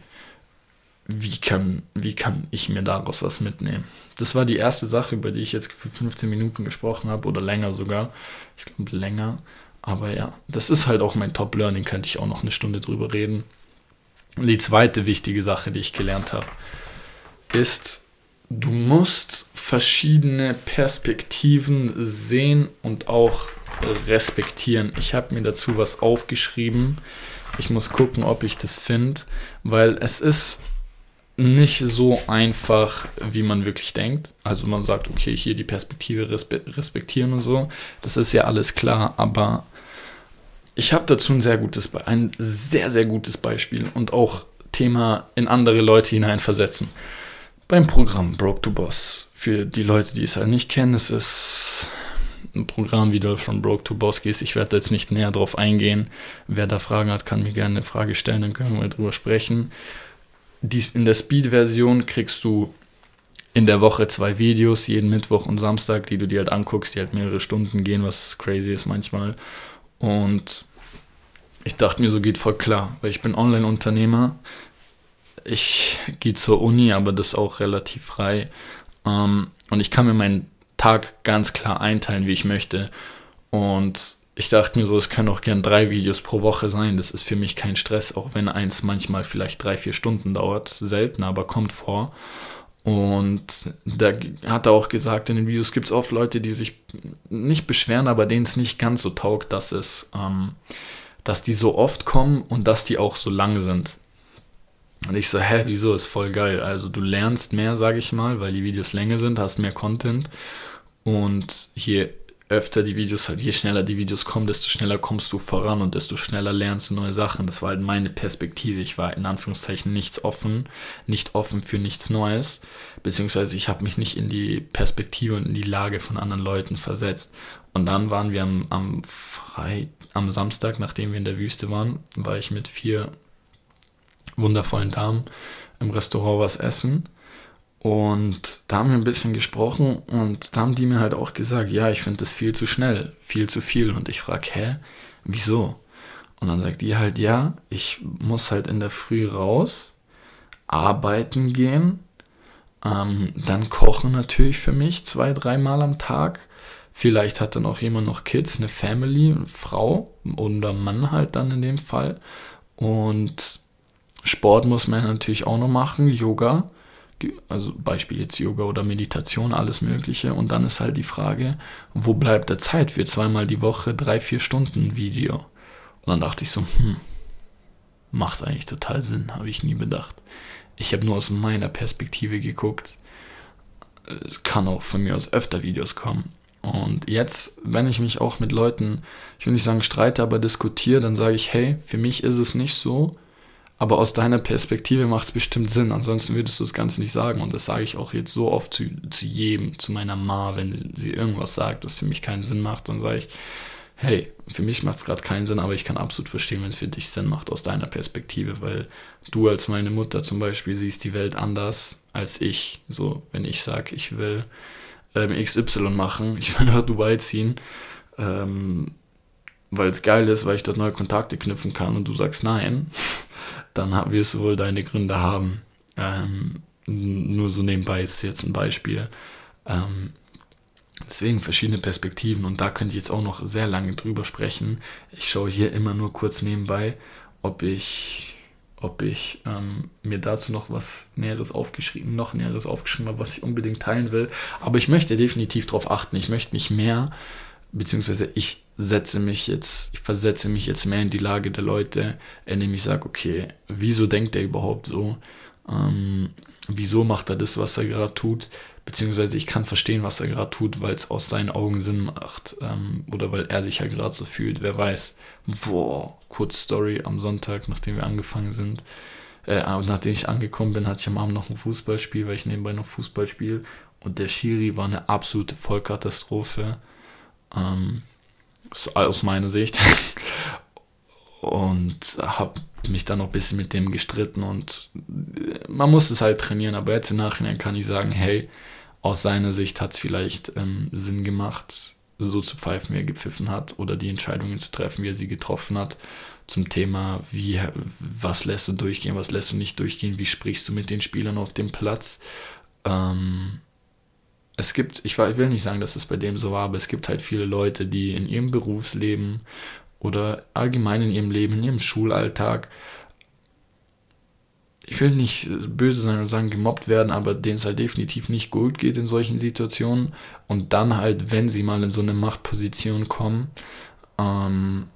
wie kann, wie kann ich mir daraus was mitnehmen? Das war die erste Sache, über die ich jetzt für 15 Minuten gesprochen habe oder länger sogar. Ich glaube länger. Aber ja, das ist halt auch mein Top-Learning, könnte ich auch noch eine Stunde drüber reden. Die zweite wichtige Sache, die ich gelernt habe, ist, du musst verschiedene Perspektiven sehen und auch respektieren. Ich habe mir dazu was aufgeschrieben. Ich muss gucken, ob ich das finde, weil es ist nicht so einfach, wie man wirklich denkt. Also man sagt, okay, hier die Perspektive respektieren und so. Das ist ja alles klar, aber ich habe dazu ein sehr gutes, ein sehr, sehr gutes Beispiel und auch Thema in andere Leute hineinversetzen. Beim Programm Broke to Boss. Für die Leute, die es halt nicht kennen, es ist ein Programm, wie du von Broke to Boss gehst. Ich werde jetzt nicht näher drauf eingehen. Wer da Fragen hat, kann mir gerne eine Frage stellen, dann können wir mal drüber sprechen. Dies, in der Speed-Version kriegst du in der Woche zwei Videos, jeden Mittwoch und Samstag, die du dir halt anguckst, die halt mehrere Stunden gehen, was crazy ist manchmal. Und ich dachte mir, so geht voll klar, weil ich bin Online-Unternehmer. Ich gehe zur Uni, aber das auch relativ frei. Ähm, und ich kann mir meinen Tag ganz klar einteilen, wie ich möchte. Und ich dachte mir so, es können auch gern drei Videos pro Woche sein. Das ist für mich kein Stress, auch wenn eins manchmal vielleicht drei, vier Stunden dauert. Selten, aber kommt vor. Und da hat er auch gesagt, in den Videos gibt es oft Leute, die sich nicht beschweren, aber denen es nicht ganz so taugt, dass es, ähm, dass die so oft kommen und dass die auch so lang sind. Und ich so, hä, wieso ist voll geil. Also du lernst mehr, sage ich mal, weil die Videos länger sind, hast mehr Content. Und hier öfter die Videos halt, je schneller die Videos kommen, desto schneller kommst du voran und desto schneller lernst du neue Sachen. Das war halt meine Perspektive. Ich war in Anführungszeichen nichts offen, nicht offen für nichts Neues, beziehungsweise ich habe mich nicht in die Perspektive und in die Lage von anderen Leuten versetzt. Und dann waren wir am, am, Frei, am Samstag, nachdem wir in der Wüste waren, war ich mit vier wundervollen Damen im Restaurant was essen. Und da haben wir ein bisschen gesprochen und da haben die mir halt auch gesagt, ja, ich finde das viel zu schnell, viel zu viel. Und ich frage, hä, wieso? Und dann sagt die halt, ja, ich muss halt in der Früh raus, arbeiten gehen, ähm, dann kochen natürlich für mich zwei, dreimal am Tag. Vielleicht hat dann auch jemand noch Kids, eine Family, eine Frau oder Mann halt dann in dem Fall. Und Sport muss man natürlich auch noch machen, Yoga also Beispiel jetzt Yoga oder Meditation, alles Mögliche. Und dann ist halt die Frage, wo bleibt der Zeit für zweimal die Woche drei, vier Stunden Video? Und dann dachte ich so, hm, macht eigentlich total Sinn, habe ich nie bedacht. Ich habe nur aus meiner Perspektive geguckt. Es kann auch von mir aus öfter Videos kommen. Und jetzt, wenn ich mich auch mit Leuten, ich will nicht sagen streite, aber diskutiere, dann sage ich, hey, für mich ist es nicht so, aber aus deiner Perspektive macht es bestimmt Sinn, ansonsten würdest du das Ganze nicht sagen. Und das sage ich auch jetzt so oft zu, zu jedem, zu meiner Ma, wenn sie irgendwas sagt, das für mich keinen Sinn macht, dann sage ich, hey, für mich macht es gerade keinen Sinn, aber ich kann absolut verstehen, wenn es für dich Sinn macht aus deiner Perspektive, weil du als meine Mutter zum Beispiel siehst die Welt anders als ich. So, wenn ich sage, ich will ähm, XY machen, ich will nach Dubai ziehen, ähm, weil es geil ist, weil ich dort neue Kontakte knüpfen kann und du sagst nein, dann wirst du wohl deine Gründe haben. Ähm, nur so nebenbei ist jetzt ein Beispiel. Ähm, deswegen verschiedene Perspektiven und da könnte ich jetzt auch noch sehr lange drüber sprechen. Ich schaue hier immer nur kurz nebenbei, ob ich, ob ich ähm, mir dazu noch was Näheres aufgeschrieben, noch Näheres aufgeschrieben habe, was ich unbedingt teilen will. Aber ich möchte definitiv darauf achten. Ich möchte mich mehr beziehungsweise ich setze mich jetzt, ich versetze mich jetzt mehr in die Lage der Leute, indem ich sage, okay, wieso denkt er überhaupt so? Ähm, wieso macht er das, was er gerade tut? Beziehungsweise ich kann verstehen, was er gerade tut, weil es aus seinen Augen Sinn macht ähm, oder weil er sich ja gerade so fühlt. Wer weiß. Boah, kurz Story am Sonntag, nachdem wir angefangen sind. Äh, nachdem ich angekommen bin, hatte ich am Abend noch ein Fußballspiel, weil ich nebenbei noch Fußball spiele. Und der Schiri war eine absolute Vollkatastrophe. Ähm, aus meiner Sicht. und habe mich dann noch ein bisschen mit dem gestritten und man muss es halt trainieren, aber jetzt im Nachhinein kann ich sagen, hey, aus seiner Sicht hat es vielleicht ähm, Sinn gemacht, so zu pfeifen, wie er gepfiffen hat oder die Entscheidungen zu treffen, wie er sie getroffen hat zum Thema, wie, was lässt du durchgehen, was lässt du nicht durchgehen, wie sprichst du mit den Spielern auf dem Platz. Ähm, es gibt, ich will nicht sagen, dass es bei dem so war, aber es gibt halt viele Leute, die in ihrem Berufsleben oder allgemein in ihrem Leben, in ihrem Schulalltag ich will nicht böse sein und sagen, gemobbt werden, aber denen es halt definitiv nicht gut geht in solchen Situationen. Und dann halt, wenn sie mal in so eine Machtposition kommen, ähm,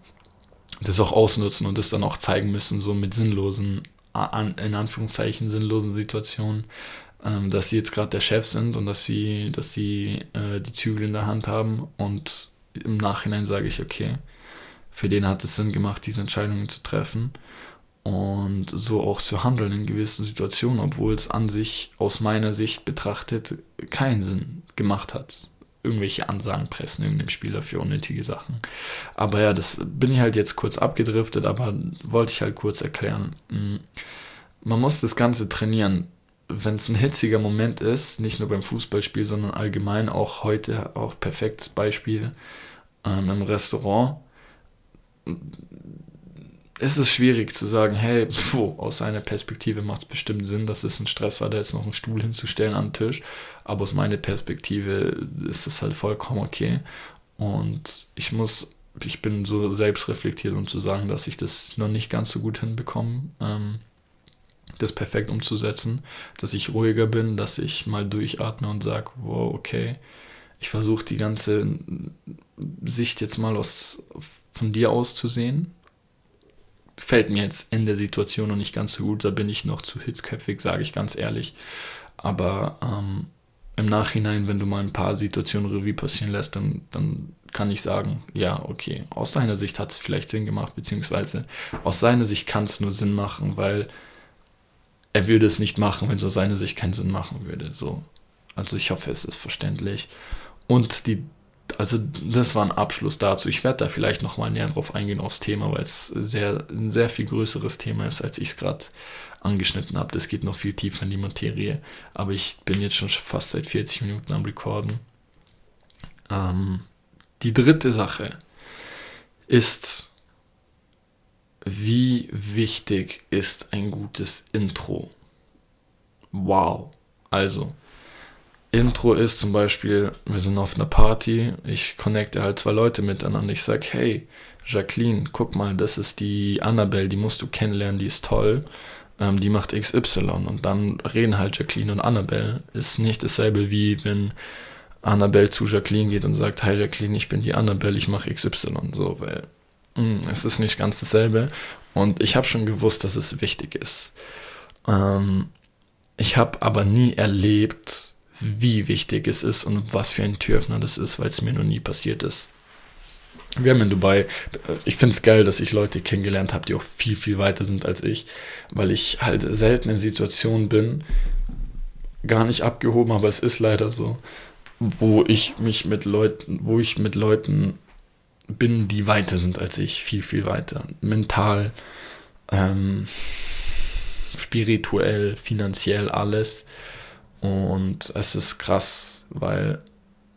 das auch ausnutzen und das dann auch zeigen müssen, so mit sinnlosen, in Anführungszeichen sinnlosen Situationen, ähm, dass sie jetzt gerade der Chef sind und dass sie, dass sie äh, die Zügel in der Hand haben. Und im Nachhinein sage ich, okay, für den hat es Sinn gemacht, diese Entscheidungen zu treffen und so auch zu handeln in gewissen Situationen, obwohl es an sich aus meiner Sicht betrachtet keinen Sinn gemacht hat. Irgendwelche Ansagen pressen irgendeinem Spieler für unnötige Sachen. Aber ja, das bin ich halt jetzt kurz abgedriftet, aber wollte ich halt kurz erklären. Mm, man muss das Ganze trainieren. Wenn es ein hitziger Moment ist, nicht nur beim Fußballspiel, sondern allgemein auch heute, auch perfektes Beispiel ähm, im Restaurant es ist schwierig zu sagen, hey, pfuh, aus seiner Perspektive macht es bestimmt Sinn, dass es ein Stress war, da jetzt noch einen Stuhl hinzustellen am Tisch. Aber aus meiner Perspektive ist es halt vollkommen okay. Und ich muss, ich bin so selbstreflektiert, um zu sagen, dass ich das noch nicht ganz so gut hinbekomme, ähm, das perfekt umzusetzen. Dass ich ruhiger bin, dass ich mal durchatme und sage, wow, okay, ich versuche die ganze Sicht jetzt mal aus, von dir aus zu sehen fällt mir jetzt in der Situation noch nicht ganz so gut. Da bin ich noch zu hitzköpfig, sage ich ganz ehrlich. Aber ähm, im Nachhinein, wenn du mal ein paar Situationen Revue passieren lässt, dann, dann kann ich sagen, ja, okay, aus seiner Sicht hat es vielleicht Sinn gemacht, beziehungsweise aus seiner Sicht kann es nur Sinn machen, weil er würde es nicht machen, wenn es aus seiner Sicht keinen Sinn machen würde. So. Also ich hoffe, es ist verständlich. Und die also das war ein Abschluss dazu. Ich werde da vielleicht nochmal näher drauf eingehen aufs Thema, weil es sehr, ein sehr viel größeres Thema ist, als ich es gerade angeschnitten habe. Das geht noch viel tiefer in die Materie. Aber ich bin jetzt schon fast seit 40 Minuten am Recorden. Ähm, die dritte Sache ist, wie wichtig ist ein gutes Intro? Wow. Also, Intro ist zum Beispiel, wir sind auf einer Party, ich connecte halt zwei Leute miteinander. Ich sage, hey, Jacqueline, guck mal, das ist die Annabelle, die musst du kennenlernen, die ist toll. Ähm, die macht XY und dann reden halt Jacqueline und Annabelle. Ist nicht dasselbe wie wenn Annabelle zu Jacqueline geht und sagt, hi Jacqueline, ich bin die Annabelle, ich mache XY. So, weil es ist nicht ganz dasselbe. Und ich habe schon gewusst, dass es wichtig ist. Ähm, ich habe aber nie erlebt, wie wichtig es ist und was für ein Türöffner das ist, weil es mir noch nie passiert ist. Wir haben in Dubai, äh, ich finde es geil, dass ich Leute kennengelernt habe, die auch viel, viel weiter sind als ich, weil ich halt selten in Situationen bin, gar nicht abgehoben, aber es ist leider so, wo ich mich mit Leuten, wo ich mit Leuten bin, die weiter sind als ich, viel, viel weiter. Mental, ähm, spirituell, finanziell, alles. Und es ist krass, weil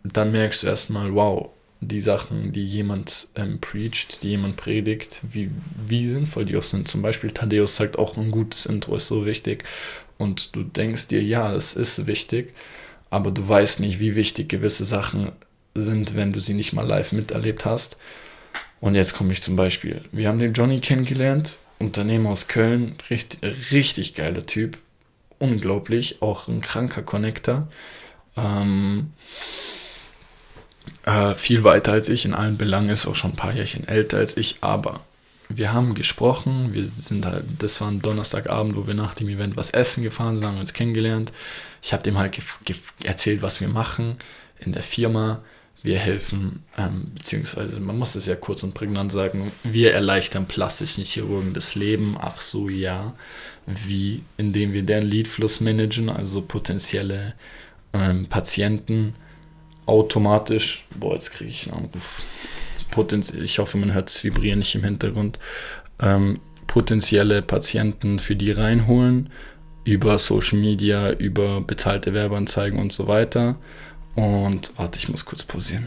dann merkst du erstmal, wow, die Sachen, die jemand ähm, preacht, die jemand predigt, wie, wie sinnvoll die auch sind. Zum Beispiel Thaddeus sagt auch, ein gutes Intro ist so wichtig. Und du denkst dir, ja, es ist wichtig, aber du weißt nicht, wie wichtig gewisse Sachen sind, wenn du sie nicht mal live miterlebt hast. Und jetzt komme ich zum Beispiel. Wir haben den Johnny kennengelernt, Unternehmer aus Köln, richtig, richtig geiler Typ, unglaublich, auch ein kranker Connector. Ähm, äh, viel weiter als ich in allen Belangen, ist auch schon ein paar Jährchen älter als ich, aber wir haben gesprochen, wir sind halt, das war ein Donnerstagabend, wo wir nach dem Event was essen gefahren sind, haben uns kennengelernt. Ich habe dem halt erzählt, was wir machen in der Firma. Wir helfen, ähm, beziehungsweise man muss es ja kurz und prägnant sagen, wir erleichtern plastischen Chirurgen das Leben. Ach so, ja wie indem wir deren Leadfluss managen, also potenzielle ähm, Patienten automatisch, boah, jetzt kriege ich einen Anruf, Potenz ich hoffe, man hört es vibrieren nicht im Hintergrund, ähm, potenzielle Patienten für die reinholen, über Social Media, über bezahlte Werbeanzeigen und so weiter. Und warte, ich muss kurz pausieren.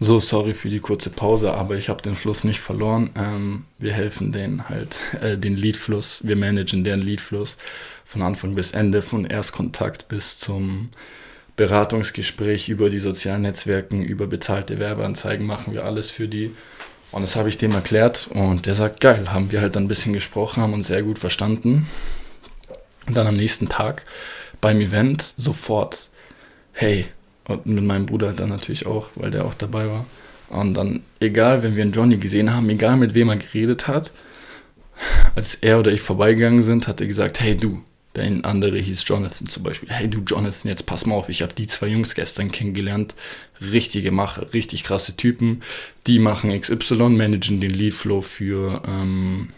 So, sorry für die kurze Pause, aber ich habe den Fluss nicht verloren. Ähm, wir helfen denen halt, äh, den Leadfluss, wir managen deren Leadfluss von Anfang bis Ende, von Erstkontakt bis zum Beratungsgespräch über die sozialen Netzwerken, über bezahlte Werbeanzeigen machen wir alles für die. Und das habe ich dem erklärt und der sagt, geil, haben wir halt ein bisschen gesprochen, haben uns sehr gut verstanden. Und dann am nächsten Tag beim Event sofort, hey, und mit meinem Bruder dann natürlich auch, weil der auch dabei war. Und dann, egal, wenn wir einen Johnny gesehen haben, egal mit wem er geredet hat, als er oder ich vorbeigegangen sind, hat er gesagt, hey du, der andere hieß Jonathan zum Beispiel. Hey du Jonathan, jetzt pass mal auf, ich habe die zwei Jungs gestern kennengelernt. Richtige Macher, richtig krasse Typen. Die machen XY, managen den Leadflow für, ähm,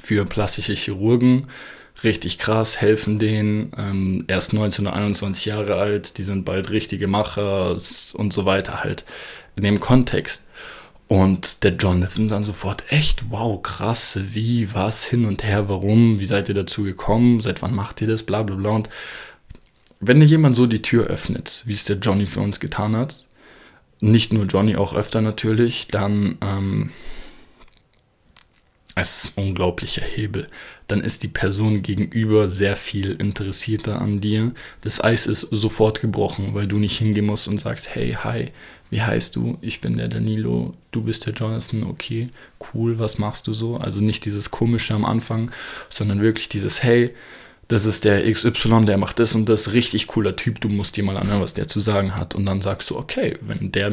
für plastische Chirurgen. Richtig krass, helfen denen. Ähm, erst 19 oder 21 Jahre alt, die sind bald richtige Macher und so weiter halt. In dem Kontext. Und der Jonathan dann sofort, echt, wow, krass, wie, was, hin und her, warum, wie seid ihr dazu gekommen, seit wann macht ihr das, bla bla bla. Und wenn dir jemand so die Tür öffnet, wie es der Johnny für uns getan hat, nicht nur Johnny, auch öfter natürlich, dann ähm, es ist ein unglaublicher Hebel. Dann ist die Person gegenüber sehr viel interessierter an dir. Das Eis ist sofort gebrochen, weil du nicht hingehen musst und sagst, hey, hi, wie heißt du? Ich bin der Danilo, du bist der Jonathan, okay, cool, was machst du so? Also nicht dieses komische am Anfang, sondern wirklich dieses, hey, das ist der XY, der macht das und das, richtig cooler Typ, du musst dir mal anhören, was der zu sagen hat. Und dann sagst du, okay, wenn der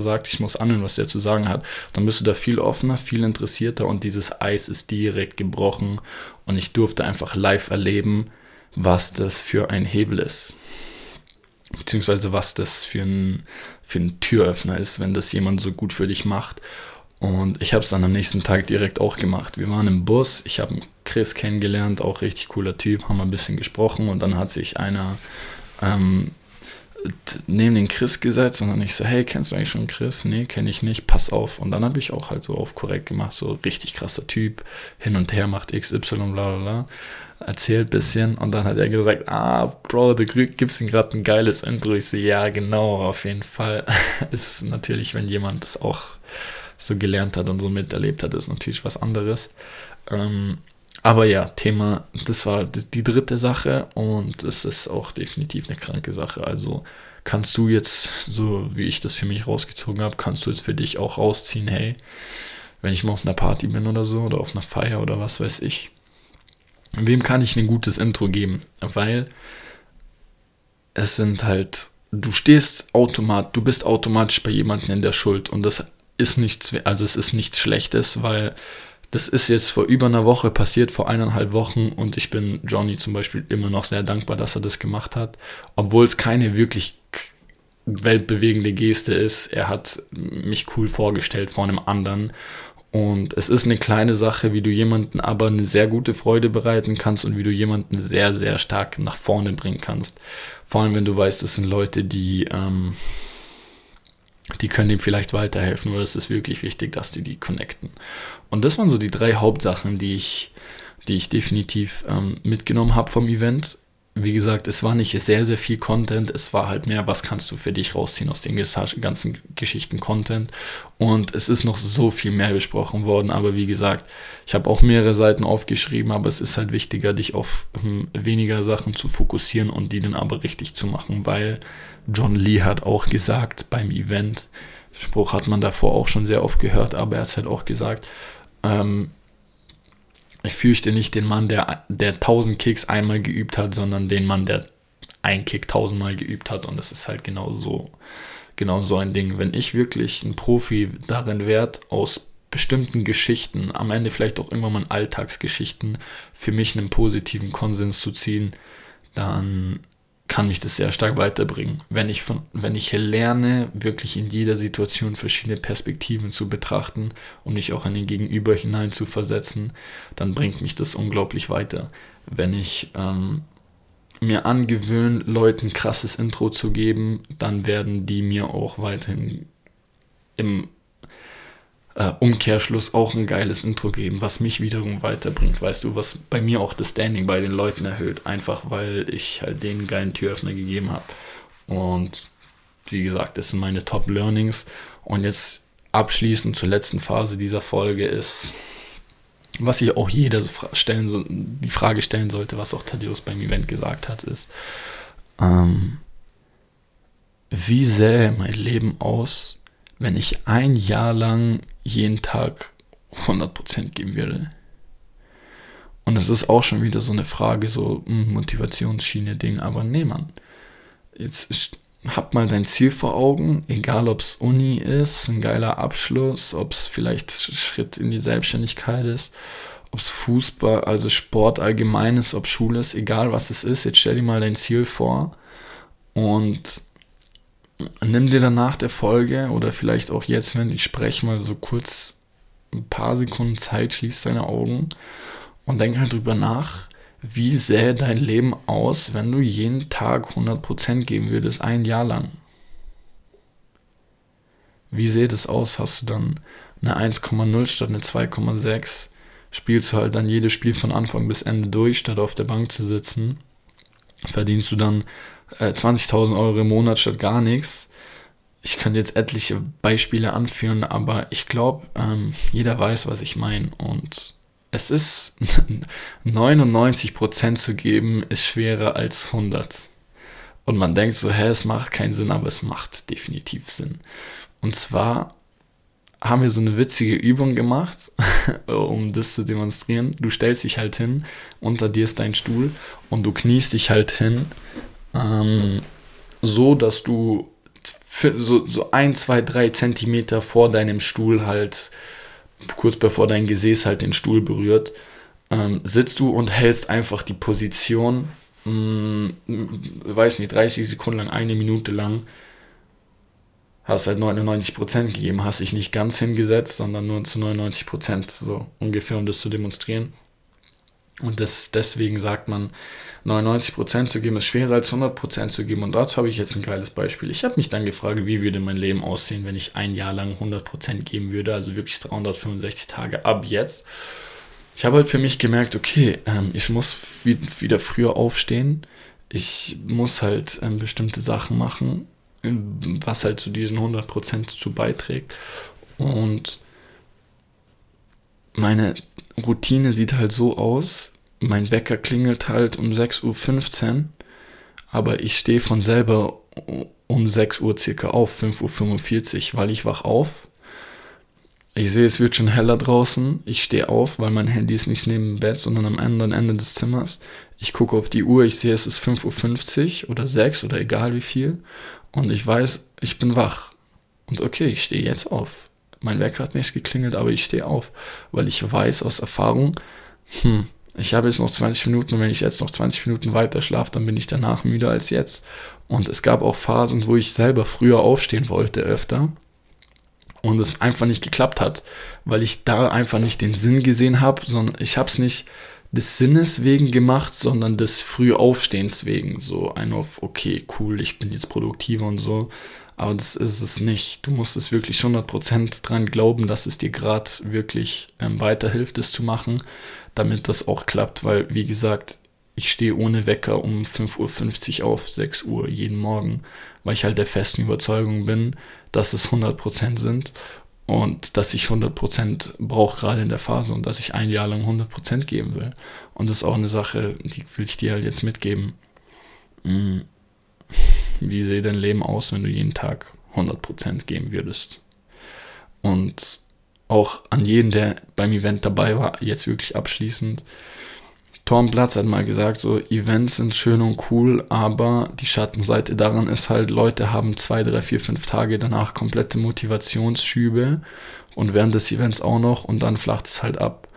sagt, ich muss anhören, was der zu sagen hat, dann bist du da viel offener, viel interessierter und dieses Eis ist direkt gebrochen und ich durfte einfach live erleben, was das für ein Hebel ist. Beziehungsweise was das für ein, für ein Türöffner ist, wenn das jemand so gut für dich macht. Und ich habe es dann am nächsten Tag direkt auch gemacht. Wir waren im Bus, ich habe Chris kennengelernt, auch richtig cooler Typ, haben ein bisschen gesprochen und dann hat sich einer ähm, neben den Chris gesetzt und dann ich so, hey, kennst du eigentlich schon Chris? Nee, kenne ich nicht, pass auf. Und dann habe ich auch halt so auf korrekt gemacht, so richtig krasser Typ, hin und her macht XY, bla bla bla erzählt ein bisschen und dann hat er gesagt, ah, Bro, du gibst ihm gerade ein geiles Intro. Ich so, ja, genau, auf jeden Fall. ist natürlich, wenn jemand das auch so gelernt hat und so miterlebt hat, ist natürlich was anderes. Ähm, aber ja, Thema, das war die dritte Sache und es ist auch definitiv eine kranke Sache. Also kannst du jetzt, so wie ich das für mich rausgezogen habe, kannst du jetzt für dich auch rausziehen, hey, wenn ich mal auf einer Party bin oder so oder auf einer Feier oder was weiß ich, wem kann ich ein gutes Intro geben? Weil es sind halt, du stehst automatisch, du bist automatisch bei jemandem in der Schuld und das ist nichts, also es ist nichts Schlechtes, weil das ist jetzt vor über einer Woche passiert, vor eineinhalb Wochen und ich bin Johnny zum Beispiel immer noch sehr dankbar, dass er das gemacht hat, obwohl es keine wirklich weltbewegende Geste ist. Er hat mich cool vorgestellt vor einem anderen und es ist eine kleine Sache, wie du jemanden aber eine sehr gute Freude bereiten kannst und wie du jemanden sehr, sehr stark nach vorne bringen kannst. Vor allem, wenn du weißt, es sind Leute, die ähm, die können ihm vielleicht weiterhelfen, weil es ist wirklich wichtig, dass die die connecten. Und das waren so die drei Hauptsachen, die ich, die ich definitiv ähm, mitgenommen habe vom Event. Wie gesagt, es war nicht sehr, sehr viel Content, es war halt mehr, was kannst du für dich rausziehen aus den ganzen Geschichten Content. Und es ist noch so viel mehr besprochen worden, aber wie gesagt, ich habe auch mehrere Seiten aufgeschrieben, aber es ist halt wichtiger, dich auf ähm, weniger Sachen zu fokussieren und die dann aber richtig zu machen, weil John Lee hat auch gesagt beim Event, Spruch hat man davor auch schon sehr oft gehört, aber er hat halt auch gesagt, ähm, ich fürchte nicht den Mann, der, der 1000 Kicks einmal geübt hat, sondern den Mann, der ein Kick tausendmal geübt hat. Und das ist halt genau so, genau so ein Ding. Wenn ich wirklich ein Profi darin werde, aus bestimmten Geschichten, am Ende vielleicht auch immer mal Alltagsgeschichten, für mich einen positiven Konsens zu ziehen, dann kann mich das sehr stark weiterbringen. Wenn ich, von, wenn ich lerne, wirklich in jeder Situation verschiedene Perspektiven zu betrachten und mich auch in den Gegenüber hinein zu versetzen, dann bringt mich das unglaublich weiter. Wenn ich ähm, mir angewöhne, Leuten krasses Intro zu geben, dann werden die mir auch weiterhin im äh, Umkehrschluss auch ein geiles Intro geben, was mich wiederum weiterbringt. Weißt du, was bei mir auch das Standing bei den Leuten erhöht, einfach weil ich halt den geilen Türöffner gegeben habe. Und wie gesagt, das sind meine Top Learnings. Und jetzt abschließend zur letzten Phase dieser Folge ist, was ich auch jeder stellen, die Frage stellen sollte, was auch Thaddeus beim Event gesagt hat, ist, ähm, wie sähe mein Leben aus, wenn ich ein Jahr lang jeden Tag 100% geben würde. Und es ist auch schon wieder so eine Frage, so hm, Motivationsschiene-Ding, aber nee, Mann. Jetzt hab mal dein Ziel vor Augen, egal ob es Uni ist, ein geiler Abschluss, ob es vielleicht Schritt in die Selbstständigkeit ist, ob es Fußball, also Sport allgemein ist, ob Schule ist, egal was es ist, jetzt stell dir mal dein Ziel vor und nimm dir danach der Folge oder vielleicht auch jetzt, wenn ich spreche, mal so kurz ein paar Sekunden Zeit, schließ deine Augen und denk halt drüber nach, wie sähe dein Leben aus, wenn du jeden Tag 100% geben würdest, ein Jahr lang? Wie sähe das aus? Hast du dann eine 1,0 statt eine 2,6? Spielst du halt dann jedes Spiel von Anfang bis Ende durch, statt auf der Bank zu sitzen? Verdienst du dann äh, 20.000 Euro im Monat statt gar nichts? Ich könnte jetzt etliche Beispiele anführen, aber ich glaube, ähm, jeder weiß, was ich meine. Und es ist 99% zu geben, ist schwerer als 100. Und man denkt so, hä, es macht keinen Sinn, aber es macht definitiv Sinn. Und zwar haben wir so eine witzige Übung gemacht, um das zu demonstrieren. Du stellst dich halt hin, unter dir ist dein Stuhl und du kniest dich halt hin, ähm, so dass du so, so ein, zwei, drei Zentimeter vor deinem Stuhl halt kurz bevor dein Gesäß halt den Stuhl berührt, ähm, sitzt du und hältst einfach die Position, mh, mm, weiß nicht, 30 Sekunden lang, eine Minute lang, hast halt 99% gegeben, hast dich nicht ganz hingesetzt, sondern nur zu 99%, so ungefähr, um das zu demonstrieren. Und das, deswegen sagt man, 99% zu geben ist schwerer als 100% zu geben. Und dazu habe ich jetzt ein geiles Beispiel. Ich habe mich dann gefragt, wie würde mein Leben aussehen, wenn ich ein Jahr lang 100% geben würde, also wirklich 365 Tage ab jetzt. Ich habe halt für mich gemerkt, okay, ähm, ich muss wieder früher aufstehen. Ich muss halt ähm, bestimmte Sachen machen, was halt zu diesen 100% zu beiträgt. Und meine Routine sieht halt so aus, mein Wecker klingelt halt um 6.15 Uhr, aber ich stehe von selber um 6 Uhr circa auf, 5.45 Uhr, weil ich wach auf. Ich sehe, es wird schon heller draußen. Ich stehe auf, weil mein Handy ist nicht neben dem Bett, sondern am anderen Ende des Zimmers. Ich gucke auf die Uhr, ich sehe, es ist 5.50 Uhr oder 6 oder egal wie viel. Und ich weiß, ich bin wach. Und okay, ich stehe jetzt auf. Mein Wecker hat nicht geklingelt, aber ich stehe auf, weil ich weiß aus Erfahrung, hm, ich habe jetzt noch 20 Minuten und wenn ich jetzt noch 20 Minuten weiter schlafe, dann bin ich danach müder als jetzt. Und es gab auch Phasen, wo ich selber früher aufstehen wollte, öfter. Und es einfach nicht geklappt hat, weil ich da einfach nicht den Sinn gesehen habe, sondern ich habe es nicht des Sinnes wegen gemacht, sondern des Frühaufstehens wegen. So ein auf, okay, cool, ich bin jetzt produktiver und so. Aber das ist es nicht. Du musst es wirklich 100% dran glauben, dass es dir gerade wirklich ähm, weiterhilft, es zu machen, damit das auch klappt. Weil, wie gesagt, ich stehe ohne Wecker um 5.50 Uhr auf, 6 Uhr jeden Morgen, weil ich halt der festen Überzeugung bin, dass es 100% sind und dass ich 100% brauche gerade in der Phase und dass ich ein Jahr lang 100% geben will. Und das ist auch eine Sache, die will ich dir halt jetzt mitgeben. Mhm wie sähe dein Leben aus, wenn du jeden Tag 100% geben würdest? Und auch an jeden, der beim Event dabei war, jetzt wirklich abschließend. Tom Platz hat mal gesagt, so Events sind schön und cool, aber die Schattenseite daran ist halt, Leute haben zwei, drei, vier, fünf Tage danach komplette Motivationsschübe und während des Events auch noch und dann flacht es halt ab.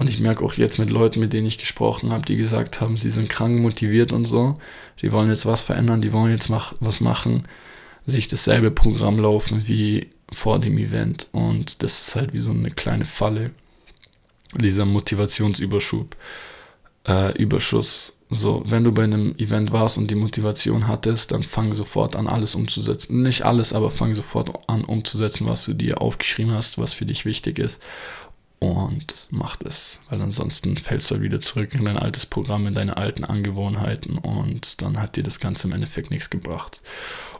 Und ich merke auch jetzt mit Leuten, mit denen ich gesprochen habe, die gesagt haben, sie sind krank motiviert und so. Sie wollen jetzt was verändern, die wollen jetzt mach, was machen, sich dasselbe Programm laufen wie vor dem Event. Und das ist halt wie so eine kleine Falle. Dieser Motivationsüberschub, äh, Überschuss. So, wenn du bei einem Event warst und die Motivation hattest, dann fang sofort an, alles umzusetzen. Nicht alles, aber fang sofort an, umzusetzen, was du dir aufgeschrieben hast, was für dich wichtig ist und mach das, weil ansonsten fällst du wieder zurück in dein altes Programm, in deine alten Angewohnheiten und dann hat dir das Ganze im Endeffekt nichts gebracht.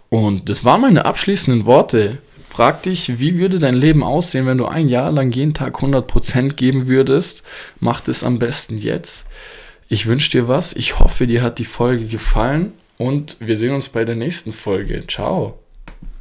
Und das waren meine abschließenden Worte. Frag dich, wie würde dein Leben aussehen, wenn du ein Jahr lang jeden Tag 100% geben würdest? Mach das am besten jetzt. Ich wünsche dir was. Ich hoffe, dir hat die Folge gefallen und wir sehen uns bei der nächsten Folge. Ciao.